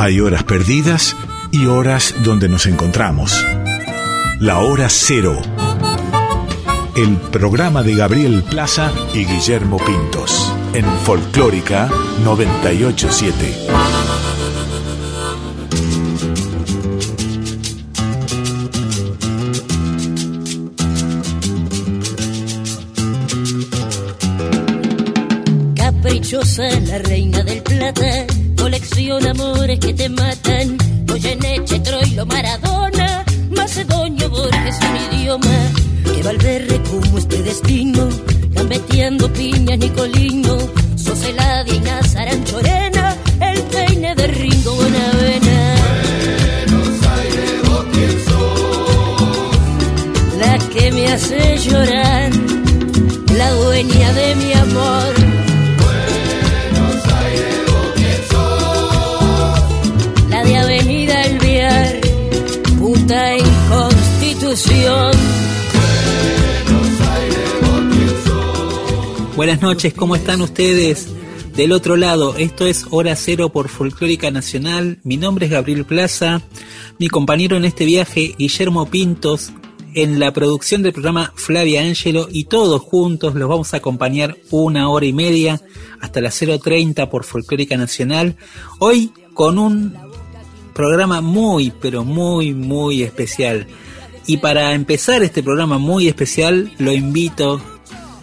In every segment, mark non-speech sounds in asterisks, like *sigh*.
Hay horas perdidas y horas donde nos encontramos. La hora cero. El programa de Gabriel Plaza y Guillermo Pintos en Folclórica 987. Caprichosa la reina del colecciona amores que te matan. Goyeneche, Troilo, Maradona, Macedonio, Borges, un idioma que Valverde como este destino, gambeteando piñas, Nicolino, Buenas noches, ¿cómo están ustedes? Del otro lado, esto es Hora Cero por Folclórica Nacional. Mi nombre es Gabriel Plaza. Mi compañero en este viaje, Guillermo Pintos. En la producción del programa Flavia Ángelo y todos juntos los vamos a acompañar una hora y media hasta las 0.30 por Folclórica Nacional. Hoy con un programa muy, pero muy, muy especial. Y para empezar este programa muy especial, lo invito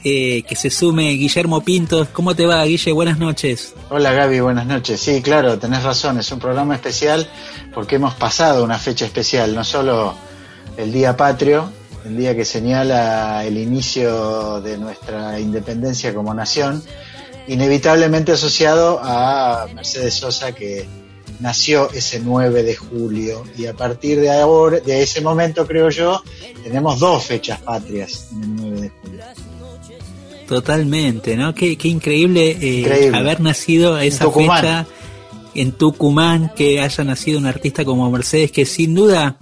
eh, que se sume Guillermo Pintos. ¿Cómo te va, Guille? Buenas noches. Hola Gaby, buenas noches. Sí, claro, tenés razón, es un programa especial porque hemos pasado una fecha especial, no solo el Día Patrio, el día que señala el inicio de nuestra independencia como nación, inevitablemente asociado a Mercedes Sosa que nació ese 9 de julio y a partir de ahora, de ese momento creo yo, tenemos dos fechas patrias en el 9 de julio. Totalmente, ¿no? Qué, qué increíble, eh, Increíble. haber nacido a esa Tucumán. fecha en Tucumán, que haya nacido un artista como Mercedes, que sin duda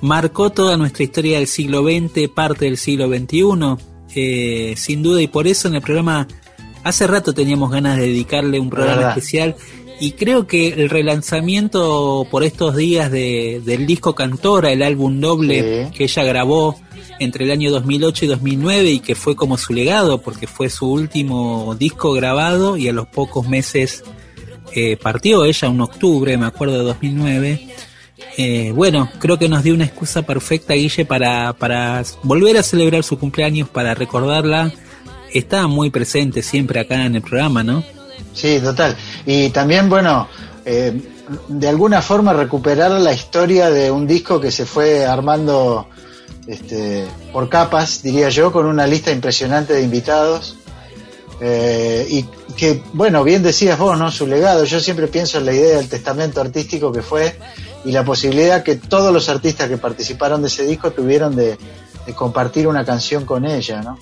marcó toda nuestra historia del siglo XX, parte del siglo XXI, eh, sin duda, y por eso en el programa, hace rato teníamos ganas de dedicarle un programa especial, y creo que el relanzamiento por estos días de, del disco Cantora, el álbum doble Sí. que ella grabó entre el año 2008 y 2009 y que fue como su legado porque fue su último disco grabado y a los pocos meses eh, partió ella un octubre, me acuerdo de 2009. Eh, bueno, creo que nos dio una excusa perfecta, Guille, para, para volver a celebrar su cumpleaños, para recordarla. Está muy presente siempre acá en el programa, ¿no? Sí, total. Y también, bueno, eh, de alguna forma recuperar la historia de un disco que se fue armando este, por capas, diría yo, con una lista impresionante de invitados. Eh, y que, bueno, bien decías vos, ¿no? Su legado. Yo siempre pienso en la idea del testamento artístico que fue y la posibilidad que todos los artistas que participaron de ese disco tuvieron de, de compartir una canción con ella, ¿no?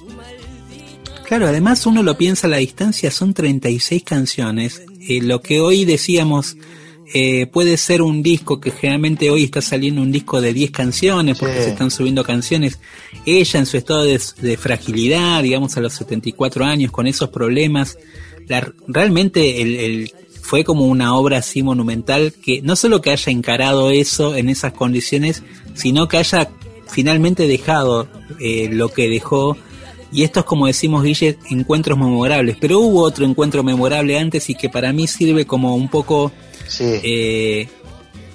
Claro, además uno lo piensa a la distancia, son 36 canciones. Eh, lo que hoy decíamos eh, puede ser un disco que generalmente hoy está saliendo un disco de 10 canciones porque Sí. se están subiendo canciones. Ella en su estado de, de fragilidad, digamos a los 74 años, con esos problemas, la- realmente el, el- fue como una obra así monumental que no solo que haya encarado eso en esas condiciones, sino que haya finalmente dejado eh, lo que dejó y estos, como decimos Guille, encuentros memorables. Pero hubo otro encuentro memorable antes y que para mí sirve como un poco Sí. eh,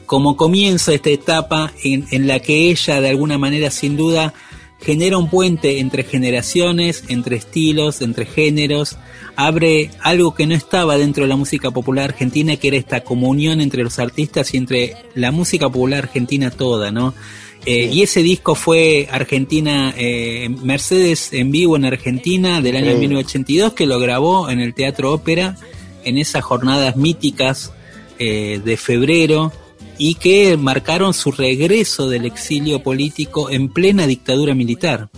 como comienzo de esta etapa en, en la que ella, de alguna manera, sin duda, genera un puente entre generaciones, entre estilos, entre géneros, abre algo que no estaba dentro de la música popular argentina, que era esta comunión entre los artistas y entre la música popular argentina toda, ¿no? Eh, y ese disco fue Argentina, eh, Mercedes en vivo en Argentina del año Increíble. 1982, que lo grabó en el Teatro Ópera en esas jornadas míticas eh, de febrero y que marcaron su regreso del exilio político en plena dictadura militar.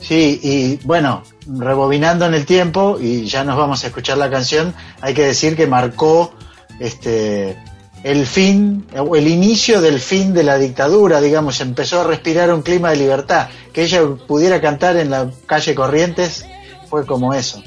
Sí, y bueno, rebobinando en el tiempo, y ya nos vamos a escuchar la canción, hay que decir que marcó este el fin, o el inicio del fin de la dictadura, digamos, empezó a respirar un clima de libertad. Que ella pudiera cantar en la calle Corrientes fue como eso.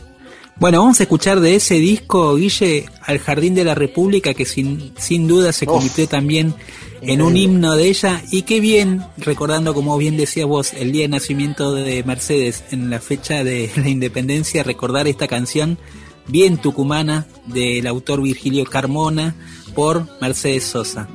Bueno, vamos a escuchar de ese disco, Guille, al Jardín de la República, que sin, sin duda se Uf. convirtió también en un himno de ella. Y qué bien, recordando, como bien decías vos, el día de nacimiento de Mercedes, en la fecha de *laughs* la independencia, recordar esta canción bien tucumana del autor Virgilio Carmona por Mercedes Sosa.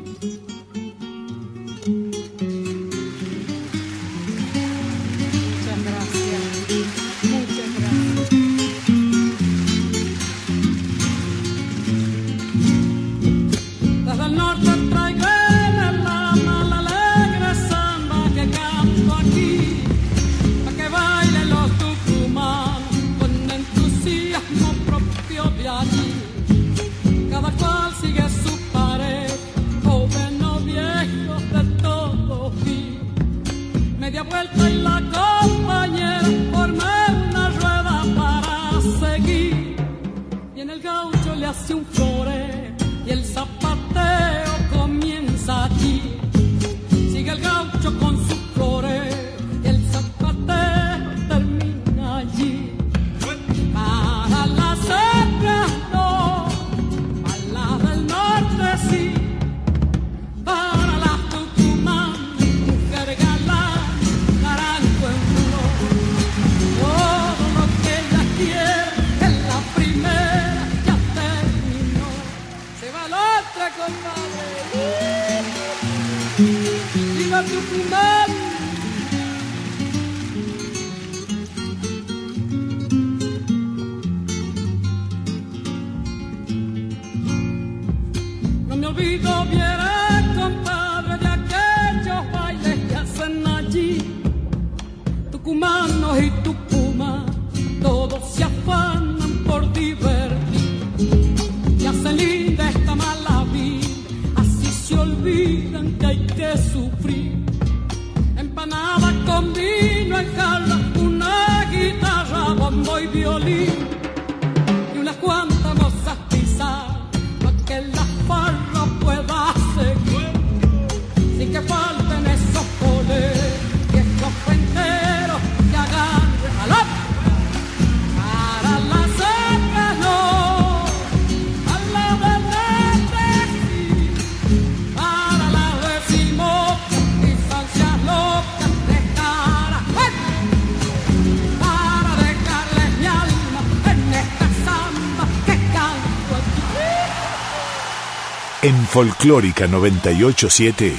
Folclórica 987,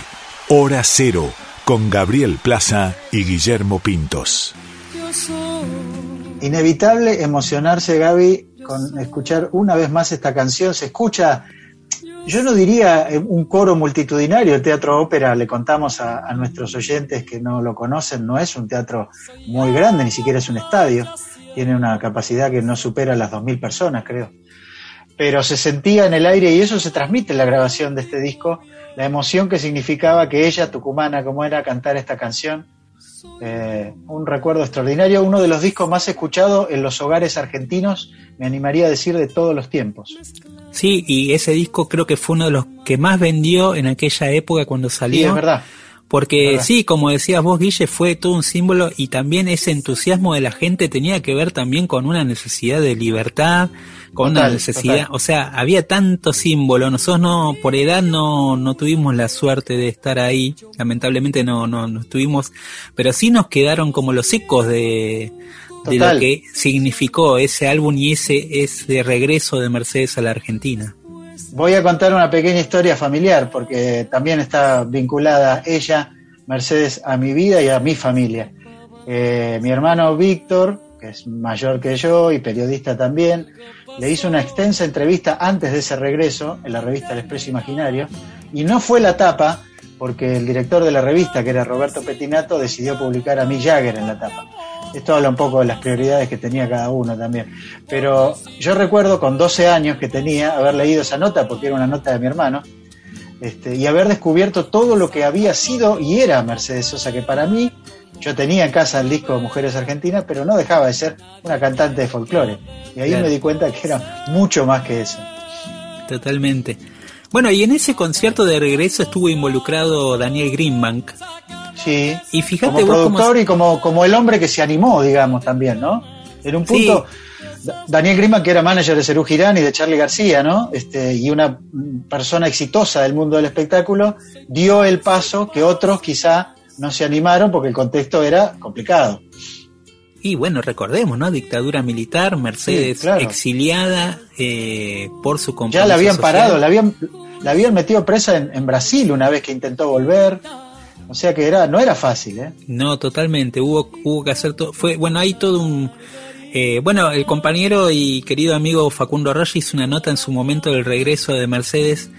Hora Cero, con Gabriel Plaza y Guillermo Pintos. Inevitable emocionarse, Gaby, con escuchar una vez más esta canción. Se escucha, yo no diría eh, un coro multitudinario. El teatro ópera, le contamos a, a nuestros oyentes que no lo conocen, no es un teatro muy grande, ni siquiera es un estadio. Tiene una capacidad que no supera las 2.000 personas, creo. Pero se sentía en el aire y eso se transmite en la grabación de este disco, la emoción que significaba que ella, tucumana como era, cantar esta canción. Eh, un recuerdo extraordinario, uno de los discos más escuchados en los hogares argentinos, me animaría a decir de todos los tiempos. Sí, y ese disco creo que fue uno de los que más vendió en aquella época cuando Sí, salió. es verdad. Porque sí, como decías vos, Guille, fue todo un símbolo y también ese entusiasmo de la gente tenía que ver también con una necesidad de libertad, con una necesidad, total. o sea, había tanto símbolo, nosotros no, por edad no, no tuvimos la suerte de estar ahí, lamentablemente no, no, no estuvimos, pero sí nos quedaron como los ecos de, de lo que significó ese álbum y ese, ese regreso de Mercedes a la Argentina. Voy a contar una pequeña historia familiar, porque también está vinculada ella, Mercedes, a mi vida y a mi familia. Eh, mi hermano Víctor, que es mayor que yo y periodista también, le hizo una extensa entrevista antes de ese regreso en la revista El Expreso Imaginario, y no fue la tapa, porque el director de la revista, que era Roberto Petinato, decidió publicar a Mick Jagger en la tapa. Esto habla un poco de las prioridades que tenía cada uno también. Pero yo recuerdo con 12 años que tenía haber leído esa nota, porque era una nota de mi hermano, este, y haber descubierto todo lo que había sido y era Mercedes Sosa, que para mí, yo tenía en casa el disco Mujeres Argentinas, pero no dejaba de ser una cantante de folclore. Y ahí Claro. me di cuenta que era mucho más que eso. Totalmente. Bueno, y en ese concierto de regreso estuvo involucrado Daniel Greenbank. Sí. Y fíjate como vos cómo- productor y como, como el hombre que se animó, digamos, también, ¿no? En un punto, Da- Daniel Grima, que era manager de Cerú Girán y de Charlie García, ¿no? Este, y una persona exitosa del mundo del espectáculo, dio el paso que otros quizá no se animaron porque el contexto era complicado. Y bueno, recordemos, ¿no? Dictadura militar, Mercedes Sí, claro. exiliada eh, por su compromiso Ya la habían social. parado, la habían, la habían metido presa en, en Brasil una vez que intentó volver. O sea que era, no era fácil, ¿eh? No, totalmente. Hubo, hubo que hacer todo. Fue, bueno, hay todo un. eh, bueno, el compañero y querido amigo Facundo Roche hizo una nota en su momento del regreso de Mercedes,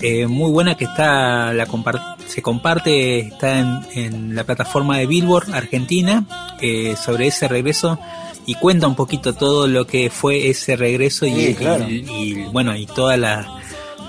eh, muy buena que está, la compar- se comparte, está en, en la plataforma de Billboard Argentina eh, sobre ese regreso y cuenta un poquito todo lo que fue ese regreso y, Sí, claro. y- y, bueno y toda la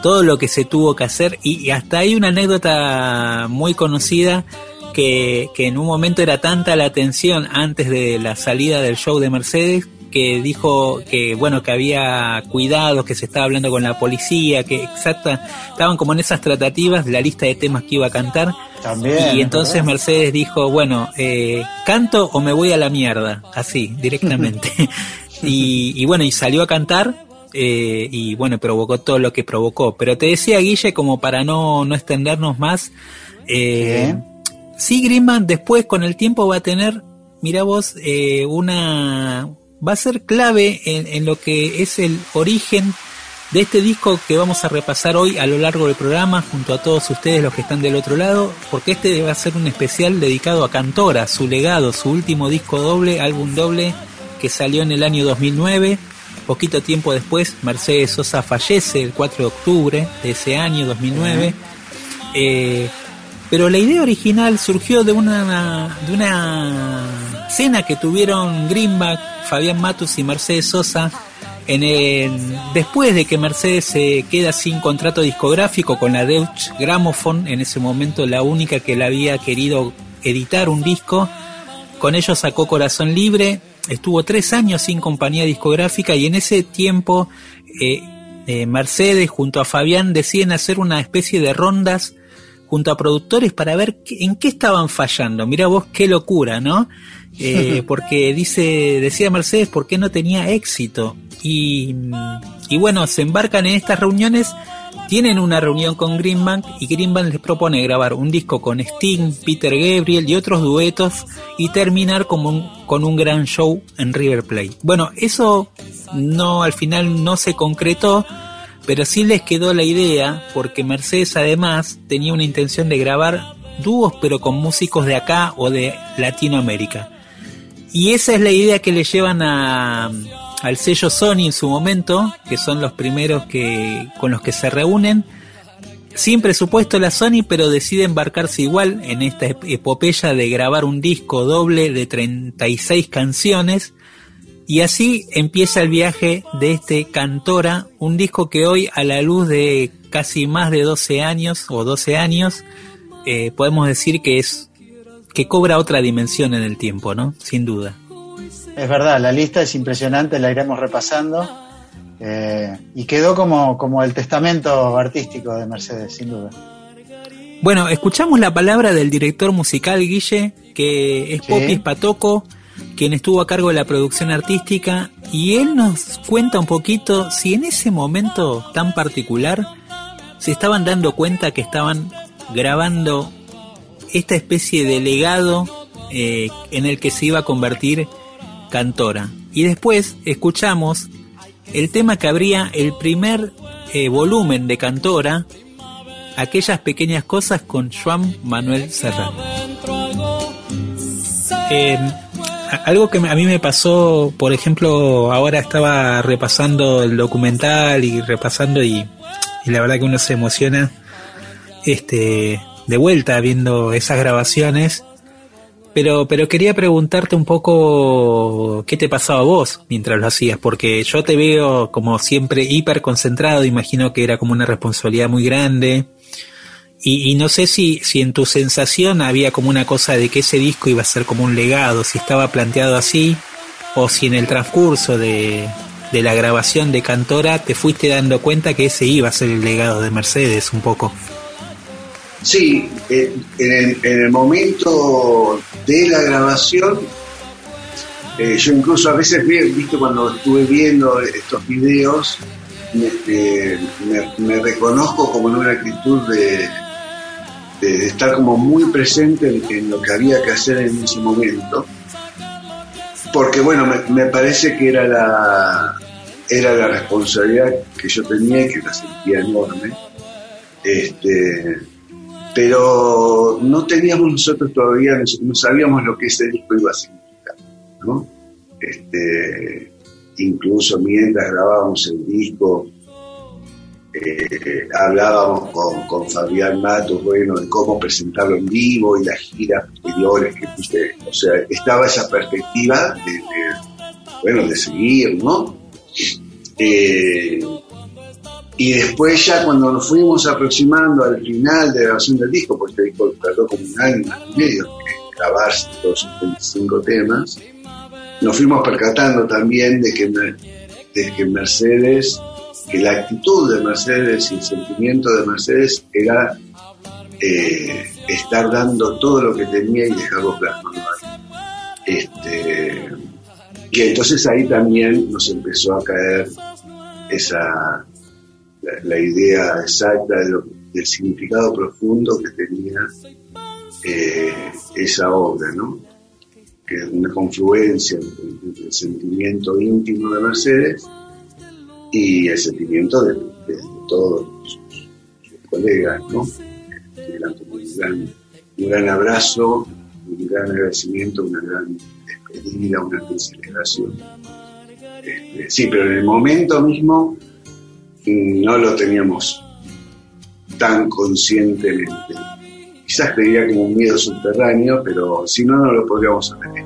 todo lo que se tuvo que hacer y, y hasta hay una anécdota muy conocida que, que en un momento era tanta la tensión antes de la salida del show de Mercedes que dijo que bueno que había cuidados que se estaba hablando con la policía que exacta estaban como en esas tratativas de la lista de temas que iba a cantar También. y entonces ¿verdad? Mercedes dijo, bueno, eh, canto o me voy a la mierda, así, directamente. *laughs* *laughs* y, y bueno, y salió a cantar eh, y bueno, provocó todo lo que provocó. Pero te decía, Guille, como para no, no extendernos más, eh, sí, Greenman después con el tiempo va a tener, mira vos, eh, una... va a ser clave en, en lo que es el origen de este disco que vamos a repasar hoy a lo largo del programa junto a todos ustedes los que están del otro lado, porque este va a ser un especial dedicado a Cantora, su legado, su último disco doble, álbum doble que salió en el año 2009. Poquito tiempo después, Mercedes Sosa fallece el 4 de octubre de ese año 2009. Eh, pero la idea original surgió de una, de una cena que tuvieron Greenback, Fabián Matus y Mercedes Sosa en el, después de que Mercedes se queda sin contrato discográfico con la Deutsche Grammophon, en ese momento la única que le había querido editar un disco, con ellos sacó Corazón Libre, estuvo tres años sin compañía discográfica y en ese tiempo eh, eh, Mercedes junto a Fabián deciden hacer una especie de rondas junto a productores para ver qué- en qué estaban fallando. Mira vos qué locura, ¿no? Eh, *laughs* porque dice, decía Mercedes, ¿por qué no tenía éxito? Y, y bueno, se embarcan en estas reuniones, tienen una reunión con Greenbank y Greenbank les propone grabar un disco con Sting, Peter Gabriel y otros duetos y terminar como un- con un gran show en River Plate. Bueno, eso no al final no se concretó, pero sí les quedó la idea porque Mercedes además tenía una intención de grabar dúos pero con músicos de acá o de Latinoamérica. Y esa es la idea que le llevan a, al sello Sony en su momento, que son los primeros que con los que se reúnen. Sin presupuesto la Sony, pero decide embarcarse igual en esta ep- epopeya de grabar un disco doble de 36 canciones. Y así empieza el viaje de este Cantora, un disco que hoy a la luz de casi más de 12 años o 12 años, eh, podemos decir que es que cobra otra dimensión en el tiempo, ¿no? Sin duda. Es verdad, la lista es impresionante, la iremos repasando. eh, y quedó como, como el testamento artístico de Mercedes, sin duda. Bueno, escuchamos la palabra del director musical Guille, que es Sí. Popis Patoco, quien estuvo a cargo de la producción artística, y él nos cuenta un poquito si en ese momento tan particular se estaban dando cuenta que estaban grabando esta especie de legado eh, en el que se iba a convertir Cantora. Y después escuchamos el tema que abría el primer eh, volumen de Cantora, aquellas pequeñas cosas con Juan Manuel Serrano. A- algo que a mí me pasó, por ejemplo, ahora estaba repasando el documental y repasando y, y la verdad que uno se emociona este de vuelta viendo esas grabaciones. Pero, pero quería preguntarte un poco qué te pasaba a vos mientras lo hacías, porque yo te veo como siempre hiper concentrado, imagino que era como una responsabilidad muy grande. Y, y no sé si, si en tu sensación había como una cosa de que ese disco iba a ser como un legado, si estaba planteado así, o si en el transcurso de, de la grabación de Cantora te fuiste dando cuenta que ese iba a ser el legado de Mercedes un poco. Sí, en el, en el momento de la grabación Eh, yo incluso a veces, vi- viste, cuando estuve viendo estos videos, me, eh, me- reconozco como en una actitud de, estar como muy presente en, lo que había que hacer en ese momento. Porque bueno, me, me parece que era la, era la responsabilidad que yo tenía y que la sentía enorme. Este, pero no teníamos nosotros todavía, no, sabíamos lo que ese disco iba a significar, ¿no? Este, incluso mientras grabábamos el disco, eh, hablábamos con, con Fabián Matos, bueno, de cómo presentarlo en vivo y las giras posteriores que puse, o sea, estaba esa perspectiva de, de, bueno, de seguir, ¿no? Eh, y después ya cuando nos fuimos aproximando al final de la grabación del disco, porque este disco tardó como un año, y medio en grabarse todos sus 25 temas, nos fuimos percatando también de que, de que Mercedes, que la actitud de Mercedes y el sentimiento de Mercedes era eh, estar dando todo lo que tenía y dejarlo plasmado. Este, y entonces ahí también nos empezó a caer esa la, la idea exacta de lo- del significado profundo que tenía eh, esa obra, ¿no? Que es una confluencia entre, el sentimiento íntimo de Mercedes y el sentimiento de, todos sus, colegas, ¿no? Un gran abrazo, un gran agradecimiento, una gran despedida, una gran celebración. Este, sí, pero en el momento mismo no lo teníamos tan conscientemente. Quizás creía como un miedo subterráneo, pero si no, no lo podríamos haber.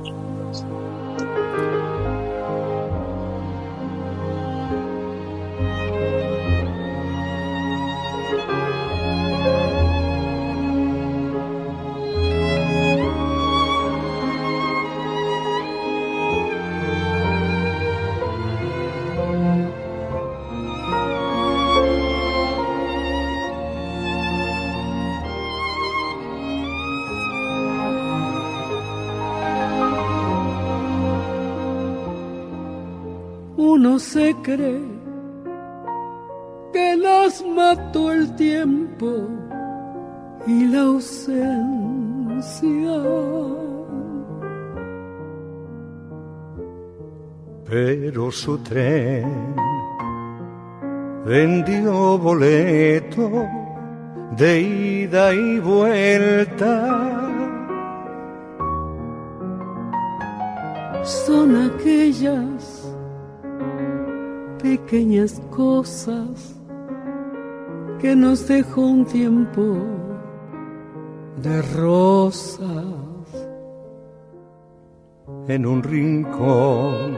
Tren vendió boleto de ida y vuelta. Son aquellas pequeñas cosas que nos dejó un tiempo de rosas. en un rincón,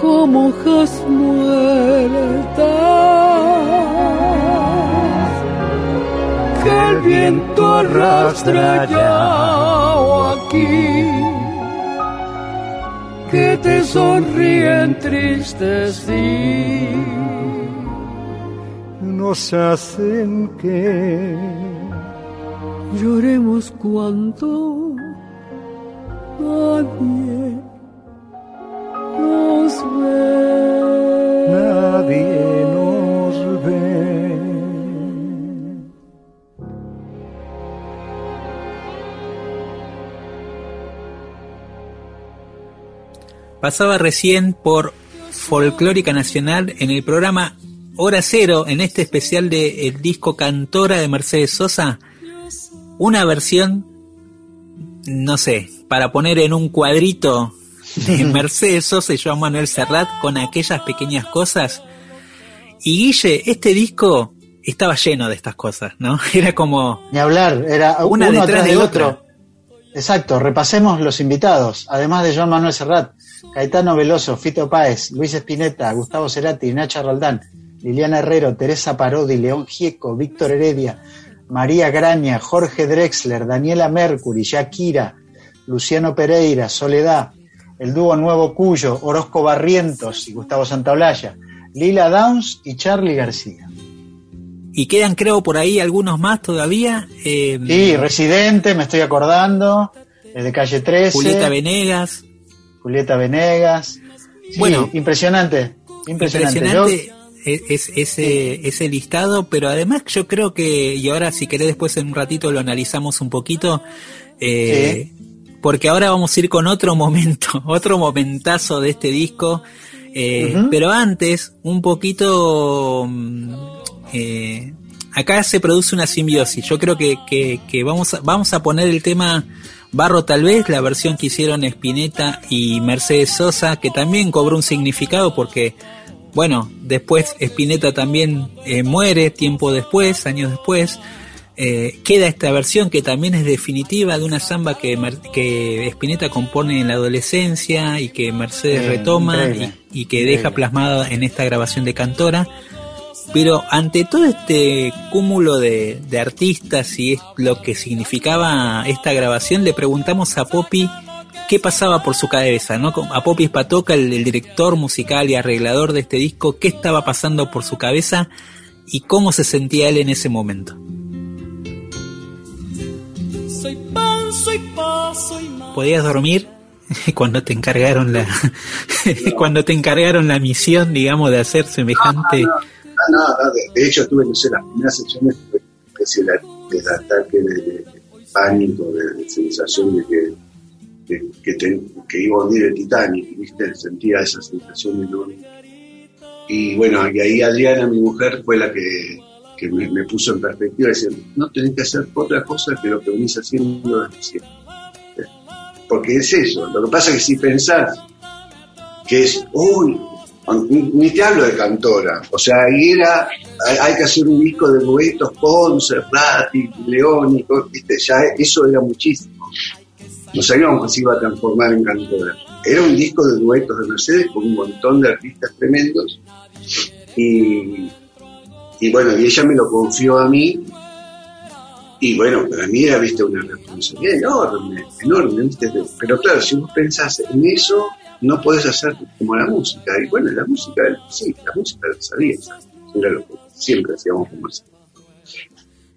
como hojas muertas que el viento arrastra ya o aquí que te sonríen tristes Nos hacen que lloremos cuando nadie Pasaba recién por Folclórica Nacional en el programa Hora Cero, en este especial de el disco Cantora de Mercedes Sosa, una versión, no sé, para poner en un cuadrito de *laughs* Mercedes Sosa y Joan Manuel Serrat con aquellas pequeñas cosas. Y Guille, este disco estaba lleno de estas cosas, ¿no? *laughs* Era como Ni hablar, era Una uno detrás de otro. Exacto, repasemos los invitados, además de Joan Manuel Serrat. Caetano Veloso, Fito Páez, Luis Espineta, Gustavo Cerati, Nacha Roldán, Liliana Herrero, Teresa Parodi, León Gieco, Víctor Heredia, María Graña, Jorge Drexler, Daniela Mercury, Shakira, Luciano Pereira, Soledad, el dúo Nuevo Cuyo, Orozco Barrientos y Gustavo Santaolalla, Lila Downs y Charlie García. Y quedan, creo, por ahí algunos más todavía. eh, Sí, Residente, me estoy acordando, el de Calle 13. Julieta Venegas. Julieta Venegas. Sí, Bueno. impresionante, impresionante. Impresionante es, es- ese, ese listado, pero además yo creo que, y ahora si querés después en un ratito lo analizamos un poquito, eh, porque ahora vamos a ir con otro momento, *laughs* otro momentazo de este disco, eh, pero antes un poquito... mm, eh, acá se produce una simbiosis. Yo creo que, que, que vamos, a, vamos a poner el tema Barro tal vez, la versión que hicieron Spinetta y Mercedes Sosa, que también cobró un significado porque, bueno, después Spinetta también eh, muere tiempo después, años después. Eh, queda esta versión que también es definitiva de una samba que, que Spinetta compone en la adolescencia y que Mercedes Eh, retoma y, y que increíble. deja plasmada en esta grabación de Cantora. Pero ante todo este cúmulo de, de artistas y es lo que significaba esta grabación, le preguntamos a Poppy qué pasaba por su cabeza, ¿no? A Poppy Spatoca, el, el director musical y arreglador de este disco, qué estaba pasando por su cabeza y cómo se sentía él en ese momento. Soy pan, soy pa, soy ma. ¿Podías dormir *laughs* cuando te encargaron la *laughs* cuando te encargaron la misión, digamos, de hacer semejante no, no, de, de hecho tuve, no sé, las primeras sesiones una especie de, de ataque de, de pánico, de, de sensación de que, que, iba a hundir el Titanic, ¿viste? Sentía esa sensación enorme. Y bueno, y ahí Adriana, mi mujer, fue la que, me puso en perspectiva, decir, no tenés que hacer otra cosa que lo que venís haciendo desde siempre. Porque es eso, lo que pasa es que si pensás que es, uy, ni te hablo de cantora, o sea, ahí era, hay, que hacer un disco de duetos, Ponce, Ratti, León, y viste, ya eso era muchísimo. No sabíamos que se iba a transformar en cantora. Era un disco de duetos de Mercedes con un montón de artistas tremendos y, y bueno, y ella me lo confió a mí y bueno, para mí era, viste, una responsabilidad enorme, enorme, viste, pero claro, si vos pensás en eso, no podés hacer como la música. Y bueno, la música, sí, la música la sabía, era lo que siempre hacíamos con Marcelo.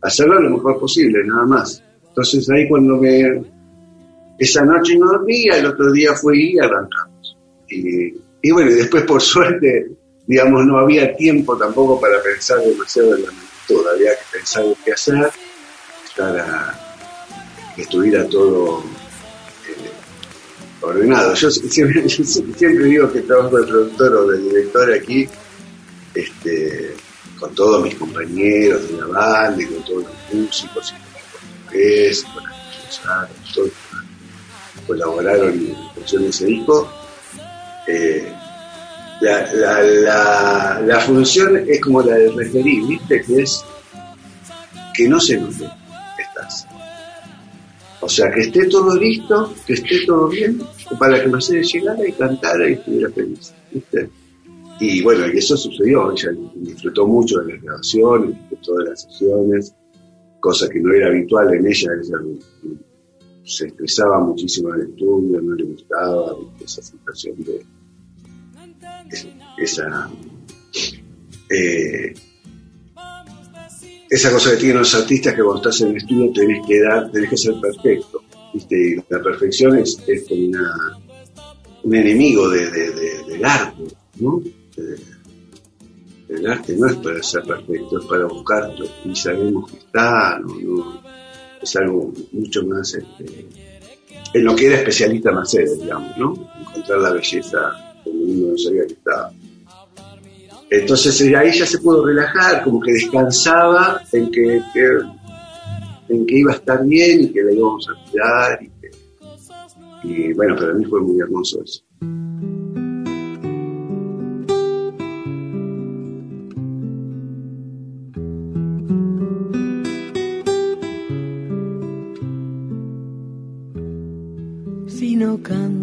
Hacerlo lo mejor posible, nada más. Entonces ahí cuando me... Esa noche no dormía, el otro día fui y arrancamos. Y, y bueno, y después por *laughs* suerte, digamos, no había tiempo tampoco para pensar demasiado en la magnitud, había que pensar en qué hacer, para que estuviera todo eh, ordenado. Yo *laughs* siempre, digo que trabajo de productor o de director aquí, este, con todos mis compañeros de la banda y con todos los músicos y con los con todos colaboraron en la construcción de ese disco. Eh, la, la, función es como la del referí, ¿viste? Que es que no se note O sea, que esté todo listo, que esté todo bien, para que Mercedes llegara y cantara y estuviera feliz. ¿viste? Y bueno, y eso sucedió. Ella disfrutó mucho de las grabaciones, disfrutó de las sesiones, cosa que no era habitual en ella. Ella se estresaba muchísimo en el estudio, no le gustaba esa sensación de esa eh, esa cosa que tienen los artistas que cuando estás en el estudio tenés que dar, tenés que ser perfecto, la perfección es, es como un enemigo de, de- de- del arte, ¿no? De- el arte no es para ser perfecto, es para buscarlo, y sabemos que está, no, no, es algo mucho más este, en lo que era especialista Mercedes, digamos, ¿no? Encontrar la belleza donde uno no sabía que estaba. Entonces eh, ahí ya se pudo relajar, como que descansaba en que, que- en que iba a estar bien y que la íbamos a cuidar. Y, que- y bueno, para mí fue muy hermoso eso. Si no canto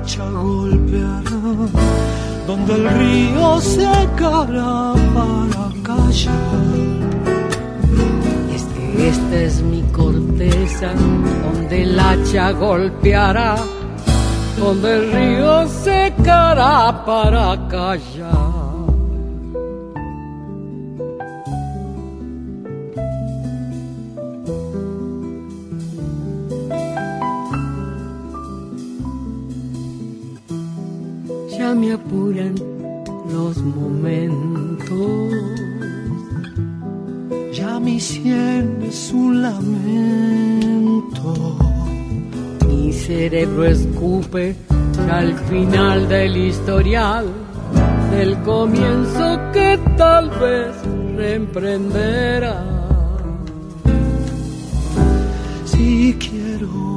Hacha golpeará, donde el río secará para callar. Este, esta es mi corteza donde el hacha golpeará, donde el río secará para callar. Me apuran los momentos. Ya mi sien es un lamento. Mi cerebro escupe al final del historial, del comienzo que tal vez reemprenderá. Si quiero,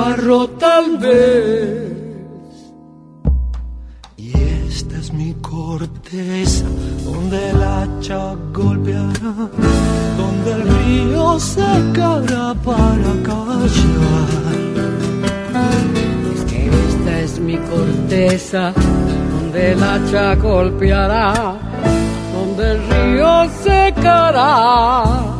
Barro tal vez. Y esta es mi corteza donde el hacha golpeará, donde el río secará para callar. Esta es mi corteza donde el hacha golpeará, donde el río secará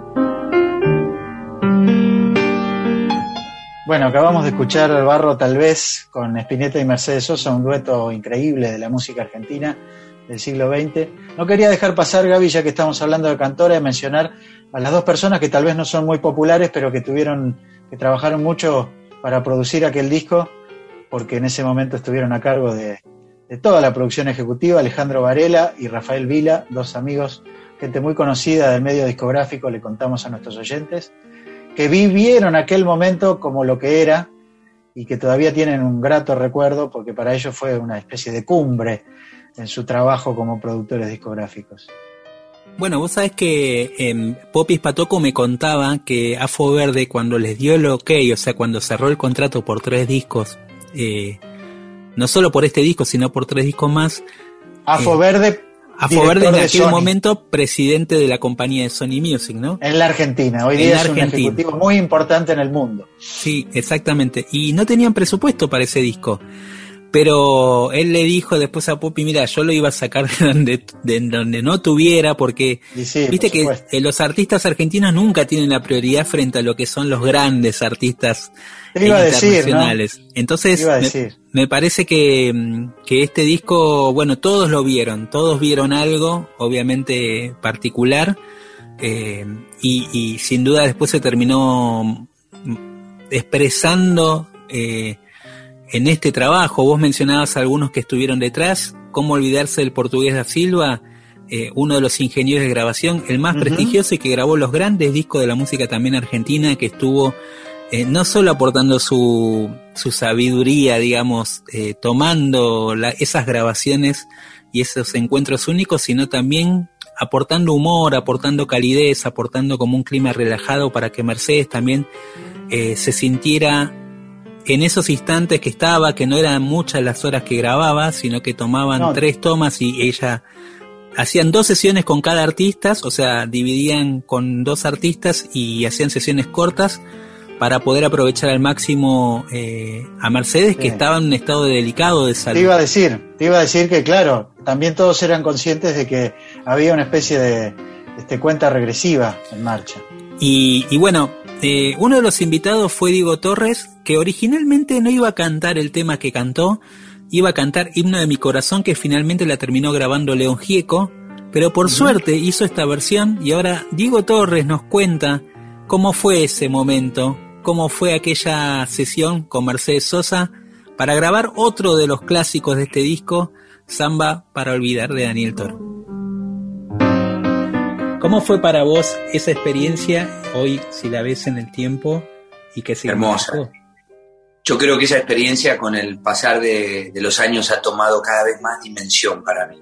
Bueno, acabamos de escuchar El Barro Tal vez con Spinetta y Mercedes Sosa, un dueto increíble de la música argentina del siglo XX. No quería dejar pasar, Gaby, ya que estamos hablando de cantora, de mencionar a las dos personas que tal vez no son muy populares, pero que tuvieron, que trabajaron mucho para producir aquel disco, porque en ese momento estuvieron a cargo de, de toda la producción ejecutiva, Alejandro Varela y Rafael Vila, dos amigos, gente muy conocida del medio discográfico, le contamos a nuestros oyentes, que vivieron aquel momento como lo que era y que todavía tienen un grato recuerdo, porque para ellos fue una especie de cumbre en su trabajo como productores discográficos. Bueno, vos sabés que eh, Popis Patoco me contaba que Afo Verde cuando les dio el ok, o sea, cuando cerró el contrato por tres discos, eh, no solo por este disco, sino por tres discos más. Afo eh, Verde, Afo Verde director en de aquel Sony, momento presidente de la compañía de Sony Music, ¿no? en la Argentina. Hoy En día es un Argentina. ejecutivo muy importante en el mundo. Sí, exactamente. Y no tenían presupuesto para ese disco. Pero él le dijo después a Poppy, mira, yo lo iba a sacar de donde, de donde no tuviera, porque sí, viste por que eh, los artistas argentinos nunca tienen la prioridad frente a lo que son los grandes artistas eh, decir, ¿no? internacionales. Entonces Te iba a me, decir. me parece que, mm, que este disco, bueno, todos lo vieron, todos vieron algo, obviamente particular, eh, y, y sin duda después se terminó mm, expresando eh, en este trabajo. Vos mencionabas a algunos que estuvieron detrás, cómo olvidarse del portugués da Silva, eh, uno de los ingenieros de grabación, el más prestigioso y que grabó los grandes discos de la música también argentina, que estuvo eh, no solo aportando su, su sabiduría, digamos, eh, tomando la- esas grabaciones y esos encuentros únicos, sino también aportando humor, aportando calidez, aportando como un clima relajado para que Mercedes también se sintiera en esos instantes que estaba, que no eran muchas las horas que grababa, sino que tomaban No. tres tomas y ella hacían dos sesiones con cada artista, o sea, dividían con dos artistas y hacían sesiones cortas para poder aprovechar al máximo eh, a Mercedes, que estaba en un estado delicado de salud. Te iba a decir, te iba a decir que claro, también todos eran conscientes de que había una especie de este, cuenta regresiva en marcha. Y, y bueno, eh, uno de los invitados fue Diego Torres, que originalmente no iba a cantar el tema que cantó, iba a cantar Himno de mi corazón, que finalmente la terminó grabando León Gieco, pero por suerte hizo esta versión y ahora Diego Torres nos cuenta cómo fue ese momento, cómo fue aquella sesión con Mercedes Sosa para grabar otro de los clásicos de este disco, Samba para olvidar de Daniel Toro. ¿Cómo fue para vos esa experiencia hoy, si la ves en el tiempo y que Hermosa. Yo creo que esa experiencia con el pasar de, de los años ha tomado cada vez más dimensión para mí.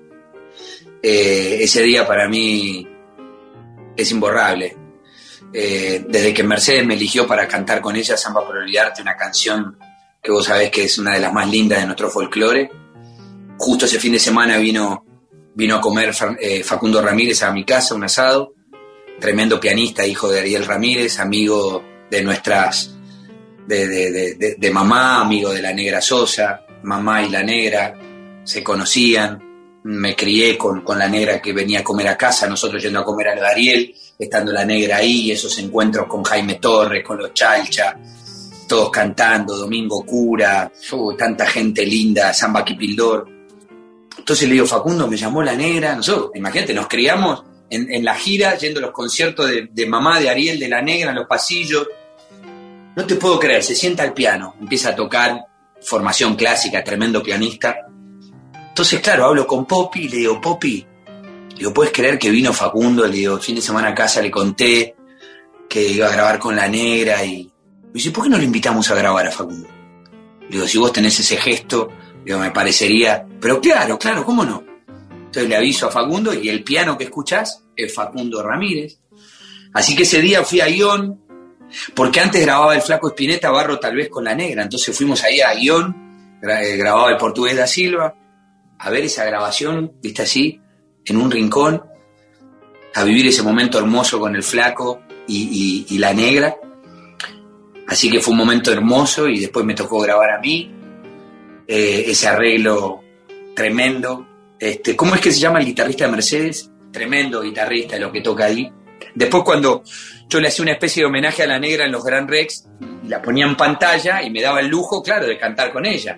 Eh, ese día para mí es imborrable. Eh, desde que Mercedes me eligió para cantar con ella Samba por Olvidarte, una canción que vos sabés que es una de las más lindas de nuestro folclore. Justo ese fin de semana vino, vino a comer eh, Facundo Ramírez a mi casa, un asado. Tremendo pianista, hijo de Ariel Ramírez, amigo de nuestras de, de- de- mamá, amigo de la negra Sosa, mamá y la negra se conocían, me crié con, con la negra que venía a comer a casa, nosotros yendo a comer a lo de Ariel, estando la negra ahí, esos encuentros con Jaime Torres, con los Chalcha, todos cantando, Domingo Cura, uh, tanta gente linda, Samba Kipildor. Entonces le digo, Facundo, me llamó la negra, nosotros, imagínate, nos criamos en, la gira, yendo a los conciertos de, mamá, de Ariel, de la negra, en los pasillos, no te puedo creer, se sienta al piano, empieza a tocar formación clásica, tremendo pianista. Entonces, claro, hablo con Poppy y le digo, Poppy, digo, ¿puedes creer que vino Facundo? Le digo, fin de semana a casa le conté que iba a grabar con la negra y me dice, ¿por qué no lo invitamos a grabar a Facundo? Le digo, si vos tenés ese gesto, digo, me parecería, pero claro, claro, ¿cómo no? Entonces le aviso a Facundo y el piano que escuchás es Facundo Ramírez. Así que ese día fui a Ión, porque antes grababa el flaco Espineta Barro tal vez con la negra, entonces fuimos ahí a gra- eh, grababa el portugués da Silva, a ver esa grabación, viste así, en un rincón, a vivir ese momento hermoso con el flaco y la negra. Así que fue un momento hermoso y después me tocó grabar a mí, eh, ese arreglo tremendo. Este, ¿Cómo es que se llama el guitarrista de Mercedes? Tremendo guitarrista lo que toca ahí. Después cuando yo le hacía una especie de homenaje a la negra en los Grand Rex, la ponía en pantalla y me daba el lujo, claro, de cantar con ella.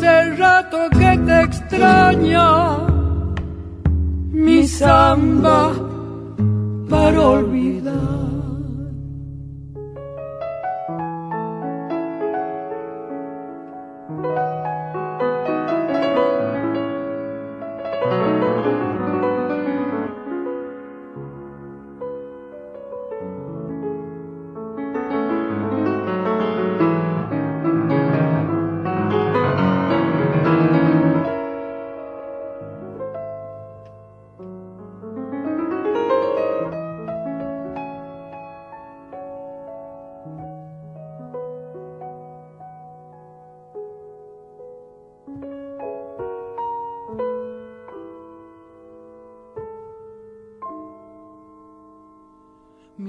hace rato que te extraña mi samba para olvidar.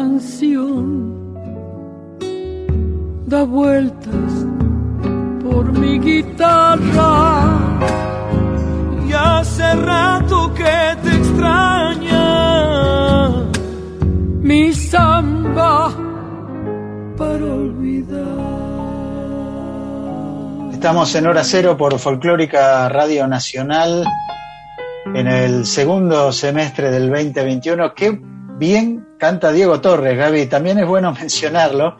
Canción da vueltas por mi guitarra. y hace rato que te extraña. mi samba para olvidar. Estamos en hora cero por Folclórica Radio Nacional en el segundo semestre del 2021. Qué bien canta Diego Torres, Gaby. También es bueno *laughs* mencionarlo,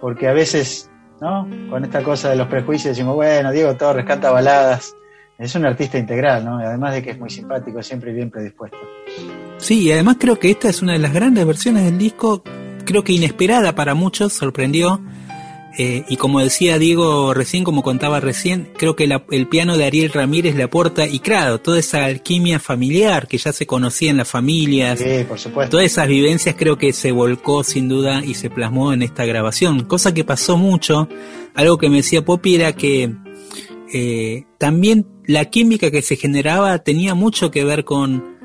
porque a veces, ¿no? Con esta cosa de los prejuicios decimos, bueno, Diego Torres canta baladas. Es un artista integral, ¿no? Además de que es muy simpático, siempre bien predispuesto. Sí, y además creo que esta es una de las grandes versiones del disco, creo que inesperada para muchos, sorprendió. Eh, y como decía Diego recién, como contaba recién, creo que la- el piano de Ariel Ramírez le aporta, y claro, toda esa alquimia familiar que ya se conocía en las familias, Sí, por supuesto. todas esas vivencias creo que se volcó sin duda y se plasmó en esta grabación, cosa que pasó mucho, algo que me decía Poppy era que eh, también la química que se generaba tenía mucho que ver con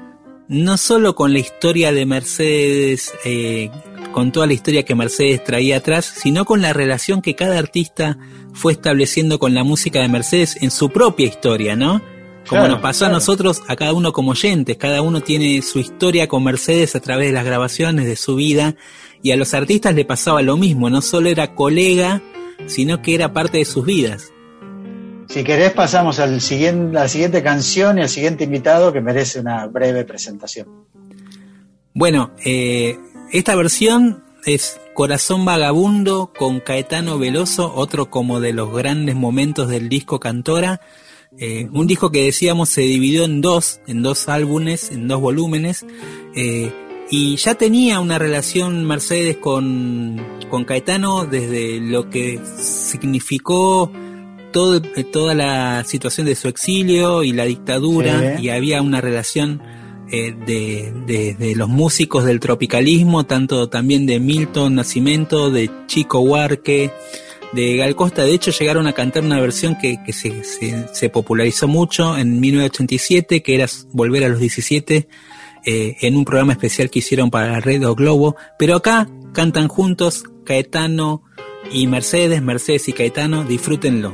no solo con la historia de Mercedes, eh, con toda la historia que Mercedes traía atrás, sino con la relación que cada artista fue estableciendo con la música de Mercedes en su propia historia, ¿no? Como Claro, nos pasó a nosotros, a cada uno como oyentes, cada uno tiene su historia con Mercedes a través de las grabaciones de su vida, y a los artistas le pasaba lo mismo, no solo era colega, sino que era parte de sus vidas. Si querés pasamos al siguiente, a la siguiente canción y al siguiente invitado que merece una breve presentación. Bueno, eh, esta versión es Corazón Vagabundo con Caetano Veloso, otro como de los grandes momentos del disco Cantora. Eh, un disco que decíamos se dividió en dos, en dos álbumes, en dos volúmenes. eh, y ya tenía una relación Mercedes con, con Caetano desde lo que significó todo, eh, toda la situación de su exilio y la dictadura, Sí. y había una relación eh, de, los músicos del tropicalismo, tanto también de Milton Nascimento, de Chico Huarque, de Gal Costa. De hecho, llegaron a cantar una versión que, que se, se- popularizó mucho en 1987, que era Volver a los 17, eh, en un programa especial que hicieron para red Globo. Pero acá cantan juntos Caetano y Mercedes, Mercedes y Caetano, disfrútenlo.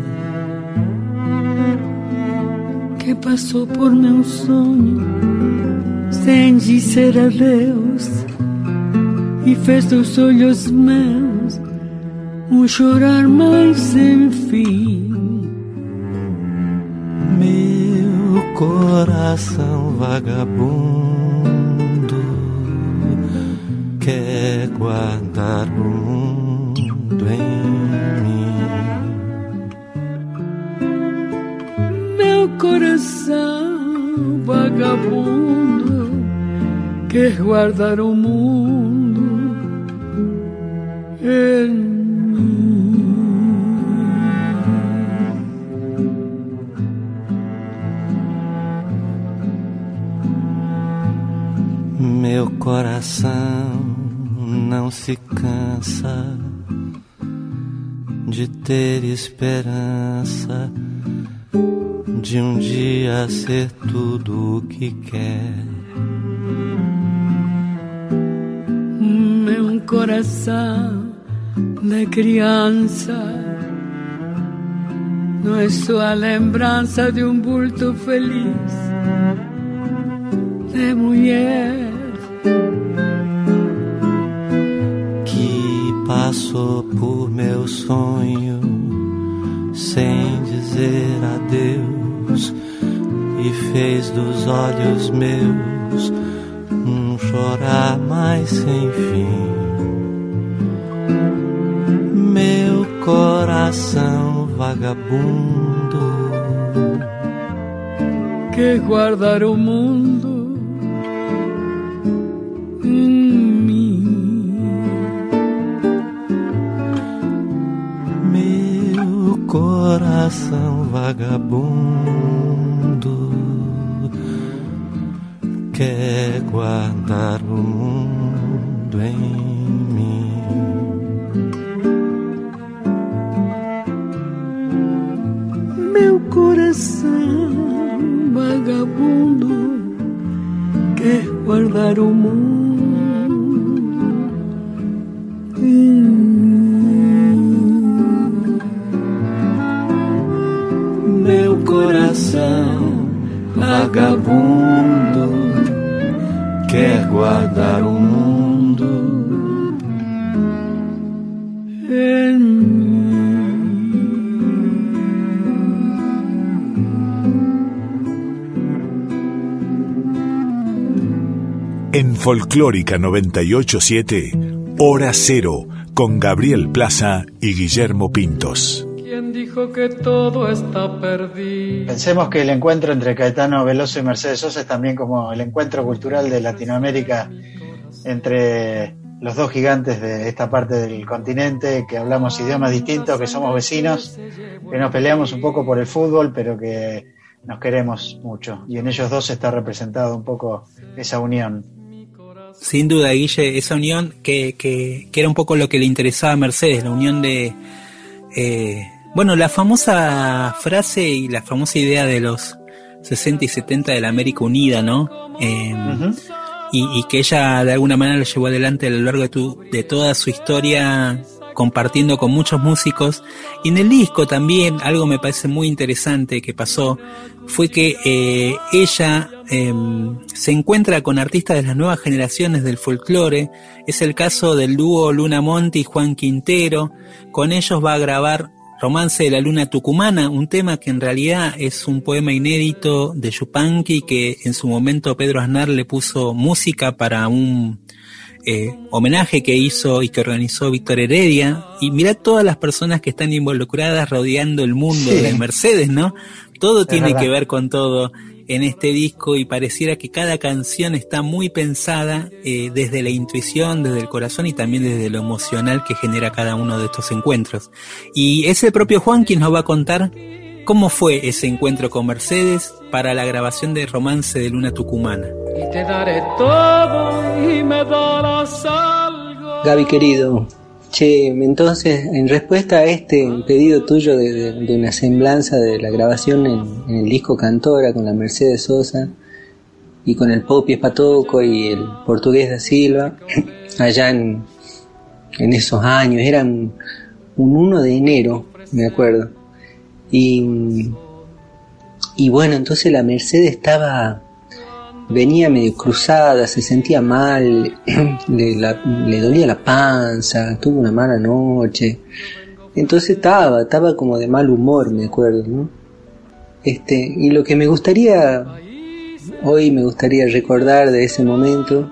passou por meu sonho sem dizer adeus e fez dos olhos meus um chorar mais sem fim. Meu coração vagabundo quer guardar o Meu coração vagabundo quer guardar o mundo em mim. Meu coração não se cansa de ter esperança de um dia ser tudo o que quer. Meu coração de criança não é só a lembrança de um bulto feliz de mulher que passou por meu sonho sem dizer adeus e fez dos olhos meus um chorar mais sem fim. Meu coração vagabundo que guardar o mundo coração vagabundo quer guardar o mundo em mim. Meu coração vagabundo quer guardar o mundo Folclórica 987, Hora Cero, con Gabriel Plaza y Guillermo Pintos. ¿Quién dijo que todo está perdido? Pensemos que el encuentro entre Caetano Veloso y Mercedes Sosa es también como el encuentro cultural de Latinoamérica entre los dos gigantes de esta parte del continente, que hablamos idiomas distintos, que somos vecinos, que nos peleamos un poco por el fútbol, pero que nos queremos mucho. Y en ellos dos está representado un poco esa unión. Sin duda, Guille, esa unión que, que, que era un poco lo que le interesaba a Mercedes, la unión de... eh, bueno, la famosa frase y la famosa idea de los 60 y 70 de la América Unida, ¿no? Eh, y, y que ella de alguna manera lo llevó adelante a lo largo de, tu- de toda su historia compartiendo con muchos músicos y en el disco también algo me parece muy interesante que pasó fue que eh, ella eh, se encuentra con artistas de las nuevas generaciones del folclore es el caso del dúo Luna Monti y Juan Quintero con ellos va a grabar Romance de la Luna Tucumana, un tema que en realidad es un poema inédito de Yupanqui que en su momento Pedro Aznar le puso música para un eh, homenaje que hizo y que organizó Víctor Heredia. Y mirá todas las personas que están involucradas rodeando el mundo Sí. de Mercedes, ¿no? Todo Es tiene verdad. que ver con todo en este disco y pareciera que cada canción está muy pensada eh, desde la intuición, desde el corazón y también desde lo emocional que genera cada uno de estos encuentros. Y es el propio Juan quien nos va a contar cómo fue ese encuentro con Mercedes para la grabación de Romance de Luna Tucumana. Y te daré todo y me darás algo. Gaby querido, che, entonces en respuesta a este pedido tuyo de, una semblanza de la grabación en, el disco Cantora con la Mercedes Sosa y con el Popi Espatoco y el portugués da Silva, *clears throat* allá en, en esos años, era un, un 1 de enero, me acuerdo. Y, y bueno, entonces la Mercedes estaba venía medio cruzada, se sentía mal, *clears throat* le, la- dolía la panza, tuvo una mala noche. Entonces estaba, estaba como de mal humor, me acuerdo, ¿no? Este, y lo que me gustaría, hoy me gustaría recordar de ese momento,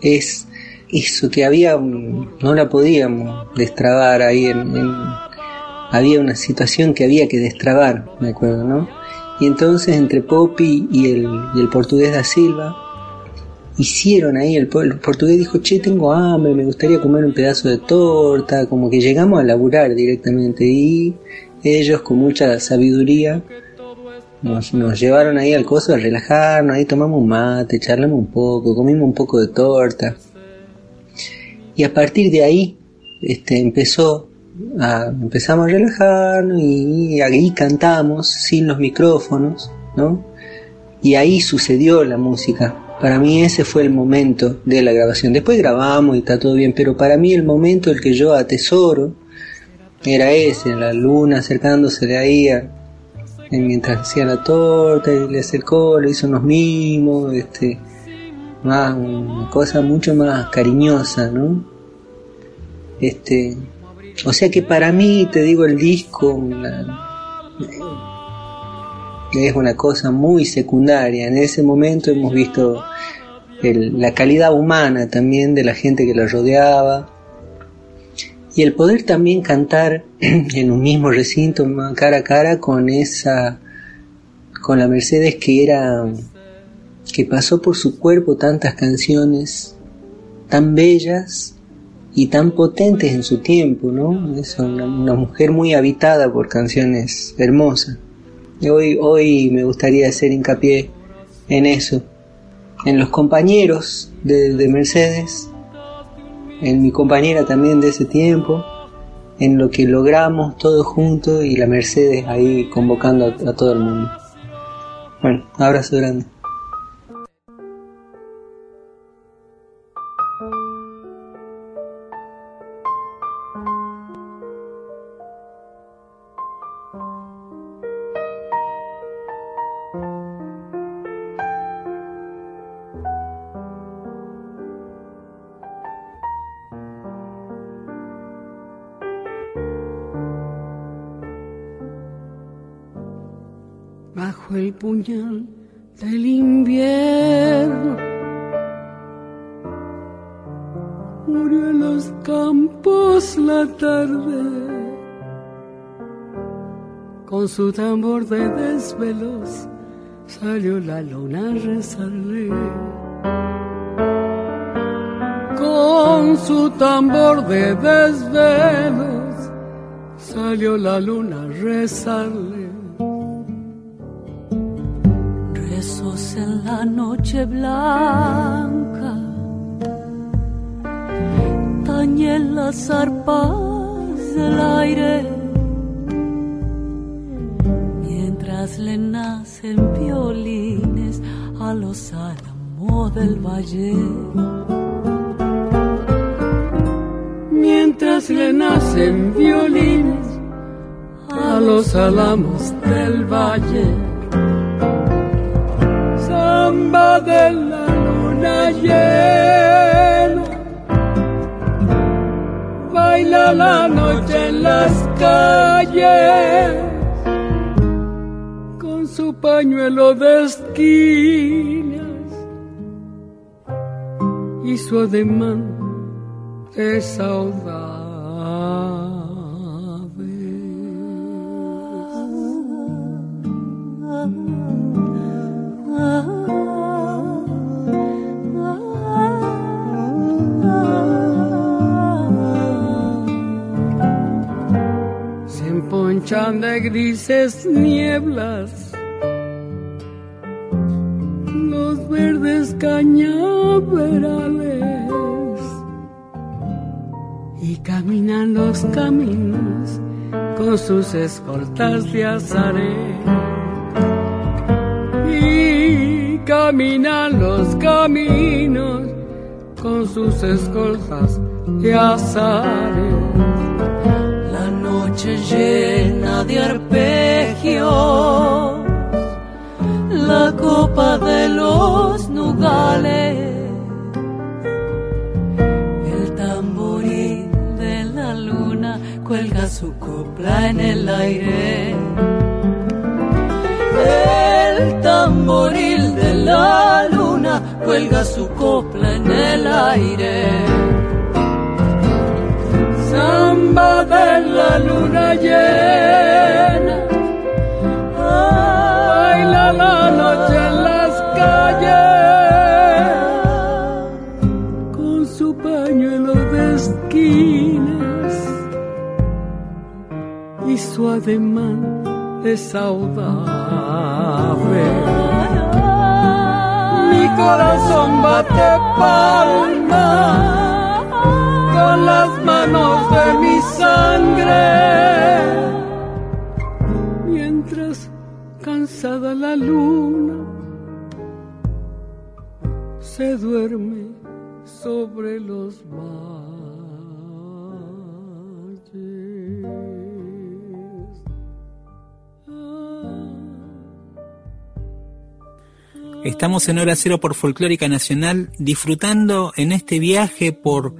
es eso que había, no la podíamos destrabar ahí en- había una situación que había que destrabar, me acuerdo, ¿no? Y entonces entre Poppy y el, portugués da Silva hicieron ahí, el, el portugués dijo, che, tengo hambre, me gustaría comer un pedazo de torta, como que llegamos a laburar directamente y ellos con mucha sabiduría nos, nos llevaron ahí al coso a relajarnos, ahí tomamos un mate, charlamos un poco, comimos un poco de torta. Y a partir de ahí este, empezó empezamos a relajarnos y ahí cantamos sin los micrófonos, ¿no? Y ahí sucedió la música. Para mí ese fue el momento de la grabación. Después grabamos y está todo bien, pero para mí el momento el que yo atesoro era ese, la luna acercándose de ahí mientras hacía la torta y le acercó, le hizo unos mimos, este, más, una cosa mucho más cariñosa, ¿no? Este, o sea que para mí, te digo, el disco la- es una cosa muy secundaria. En ese momento hemos visto la calidad humana también de la gente que la rodeaba y el poder también cantar *clears throat* en un mismo recinto cara a cara con esa con la Mercedes que era que pasó por su cuerpo tantas canciones tan bellas y tan potentes en su tiempo, ¿no? Es una, mujer muy habitada por canciones hermosas. Y hoy, hoy me gustaría hacer hincapié en eso, en los compañeros de, de Mercedes, en mi compañera también de ese tiempo, en lo que logramos todos juntos y la Mercedes ahí convocando a, a todo el mundo. Bueno, abrazo grande. Del invierno. Murió en los campos la tarde, con su tambor de desvelos salió la luna a rezarle. Con su tambor de desvelos salió la luna a rezarle. besos en la noche blanca, tañen las arpas del aire, mientras le nacen violines a los álamos del valle. Mientras le nacen violines a los álamos del valle. Samba de la luna llena, baila la noche en las calles con su pañuelo de esquinas y su ademán de Se de grises nieblas los verdes cañaverales y caminan los caminos con sus escoltas de azaré. Y caminan los caminos con sus escoltas de azaré. Llena de arpegios, la copa de los nugales el tamboril de la luna cuelga su copla en el aire. El tamboril de la luna cuelga su copla en el aire. Samba de la luna llena, baila la noche en las calles con su pañuelo de esquinas y su ademán de saudade. Mi corazón bate palma con las manos de mi sangre mientras cansada la luna se duerme sobre los valles. Estamos en Hora Cero por Folclórica Nacional, disfrutando en este viaje por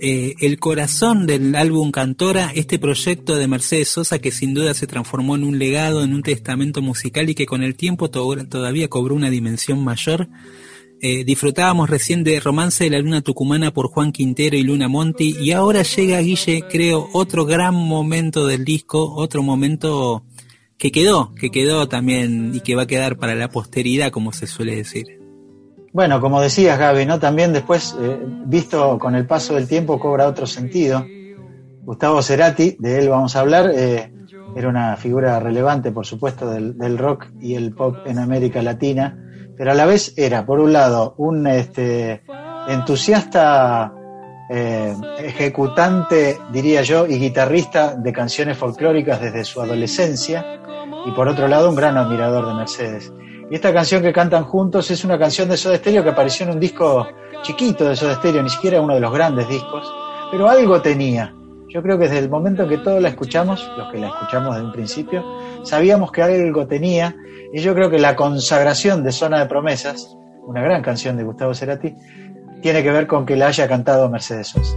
eh, el corazón del álbum Cantora, este proyecto de Mercedes Sosa que sin duda se transformó en un legado, en un testamento musical y que con el tiempo to- todavía cobró una dimensión mayor. Eh, disfrutábamos recién de Romance de la Luna Tucumana por Juan Quintero y Luna Monti y ahora llega Guille, creo, otro gran momento del disco, otro momento que quedó, que quedó también y que va a quedar para la posteridad, como se suele decir. Bueno, como decías Gaby, ¿no? También después, eh, visto con el paso del tiempo, cobra otro sentido. Gustavo Cerati, de él vamos a hablar, eh, era una figura relevante, por supuesto, del, rock y el pop en América Latina, pero a la vez era, por un lado, un este, entusiasta eh, ejecutante, diría yo, y guitarrista de canciones folclóricas desde su adolescencia, y por otro lado, un gran admirador de Mercedes. Y esta canción que cantan juntos es una canción de Soda Stereo que apareció en un disco chiquito de Soda Stereo, ni siquiera uno de los grandes discos, pero algo tenía. Yo creo que desde el momento que todos la escuchamos, los que la escuchamos desde un principio, sabíamos que algo tenía, y yo creo que la consagración de Zona de Promesas, una gran canción de Gustavo Cerati, tiene que ver con que la haya cantado Mercedes Sosa.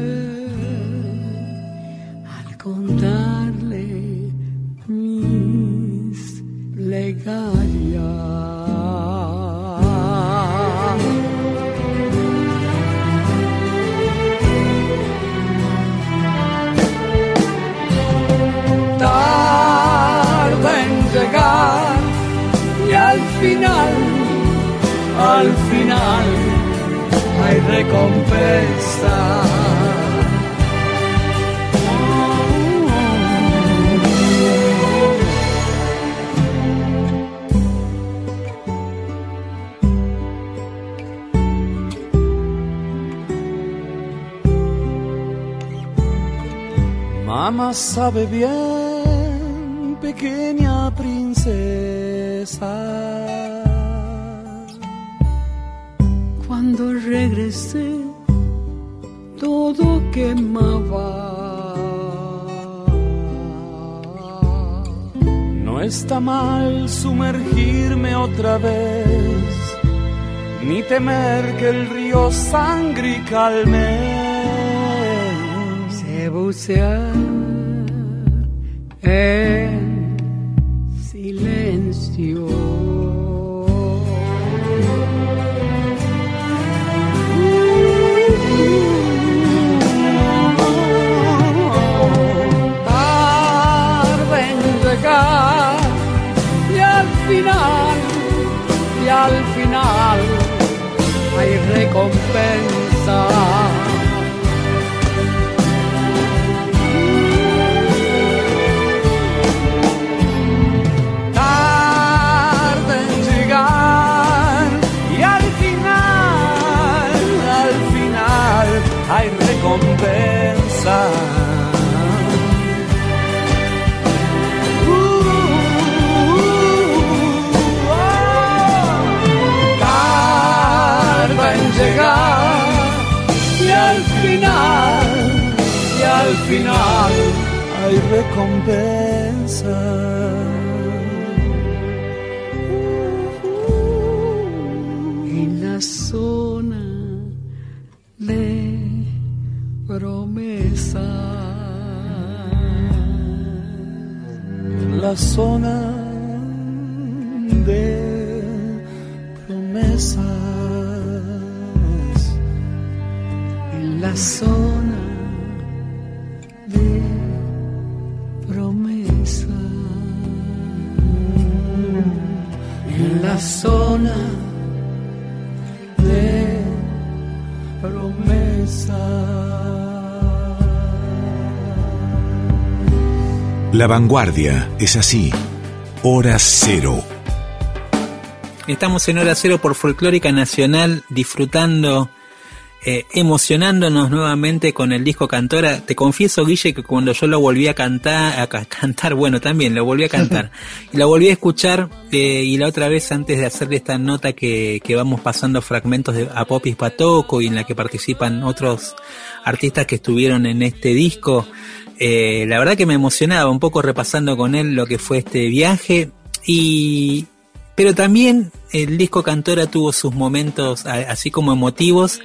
Final hay recompensa. Mamá sabe bien, pequeña princesa. Regresé, todo quemaba. No está mal sumergirme otra vez, ni temer que el río sangre y calme. Se bucear en recompensa. en la zona de promesa. la zona La vanguardia es así. Hora cero. Estamos en hora cero por Folclórica Nacional disfrutando, eh, emocionándonos nuevamente con el disco Cantora. Te confieso, Guille, que cuando yo lo volví a cantar, a ca- cantar, bueno, también lo volví a cantar, *laughs* y lo volví a escuchar, eh, y la otra vez antes de hacerle esta nota que, que vamos pasando fragmentos de a Popis Patoco y en la que participan otros artistas que estuvieron en este disco, eh, la verdad que me emocionaba un poco repasando con él lo que fue este viaje y pero también el disco Cantora tuvo sus momentos así como emotivos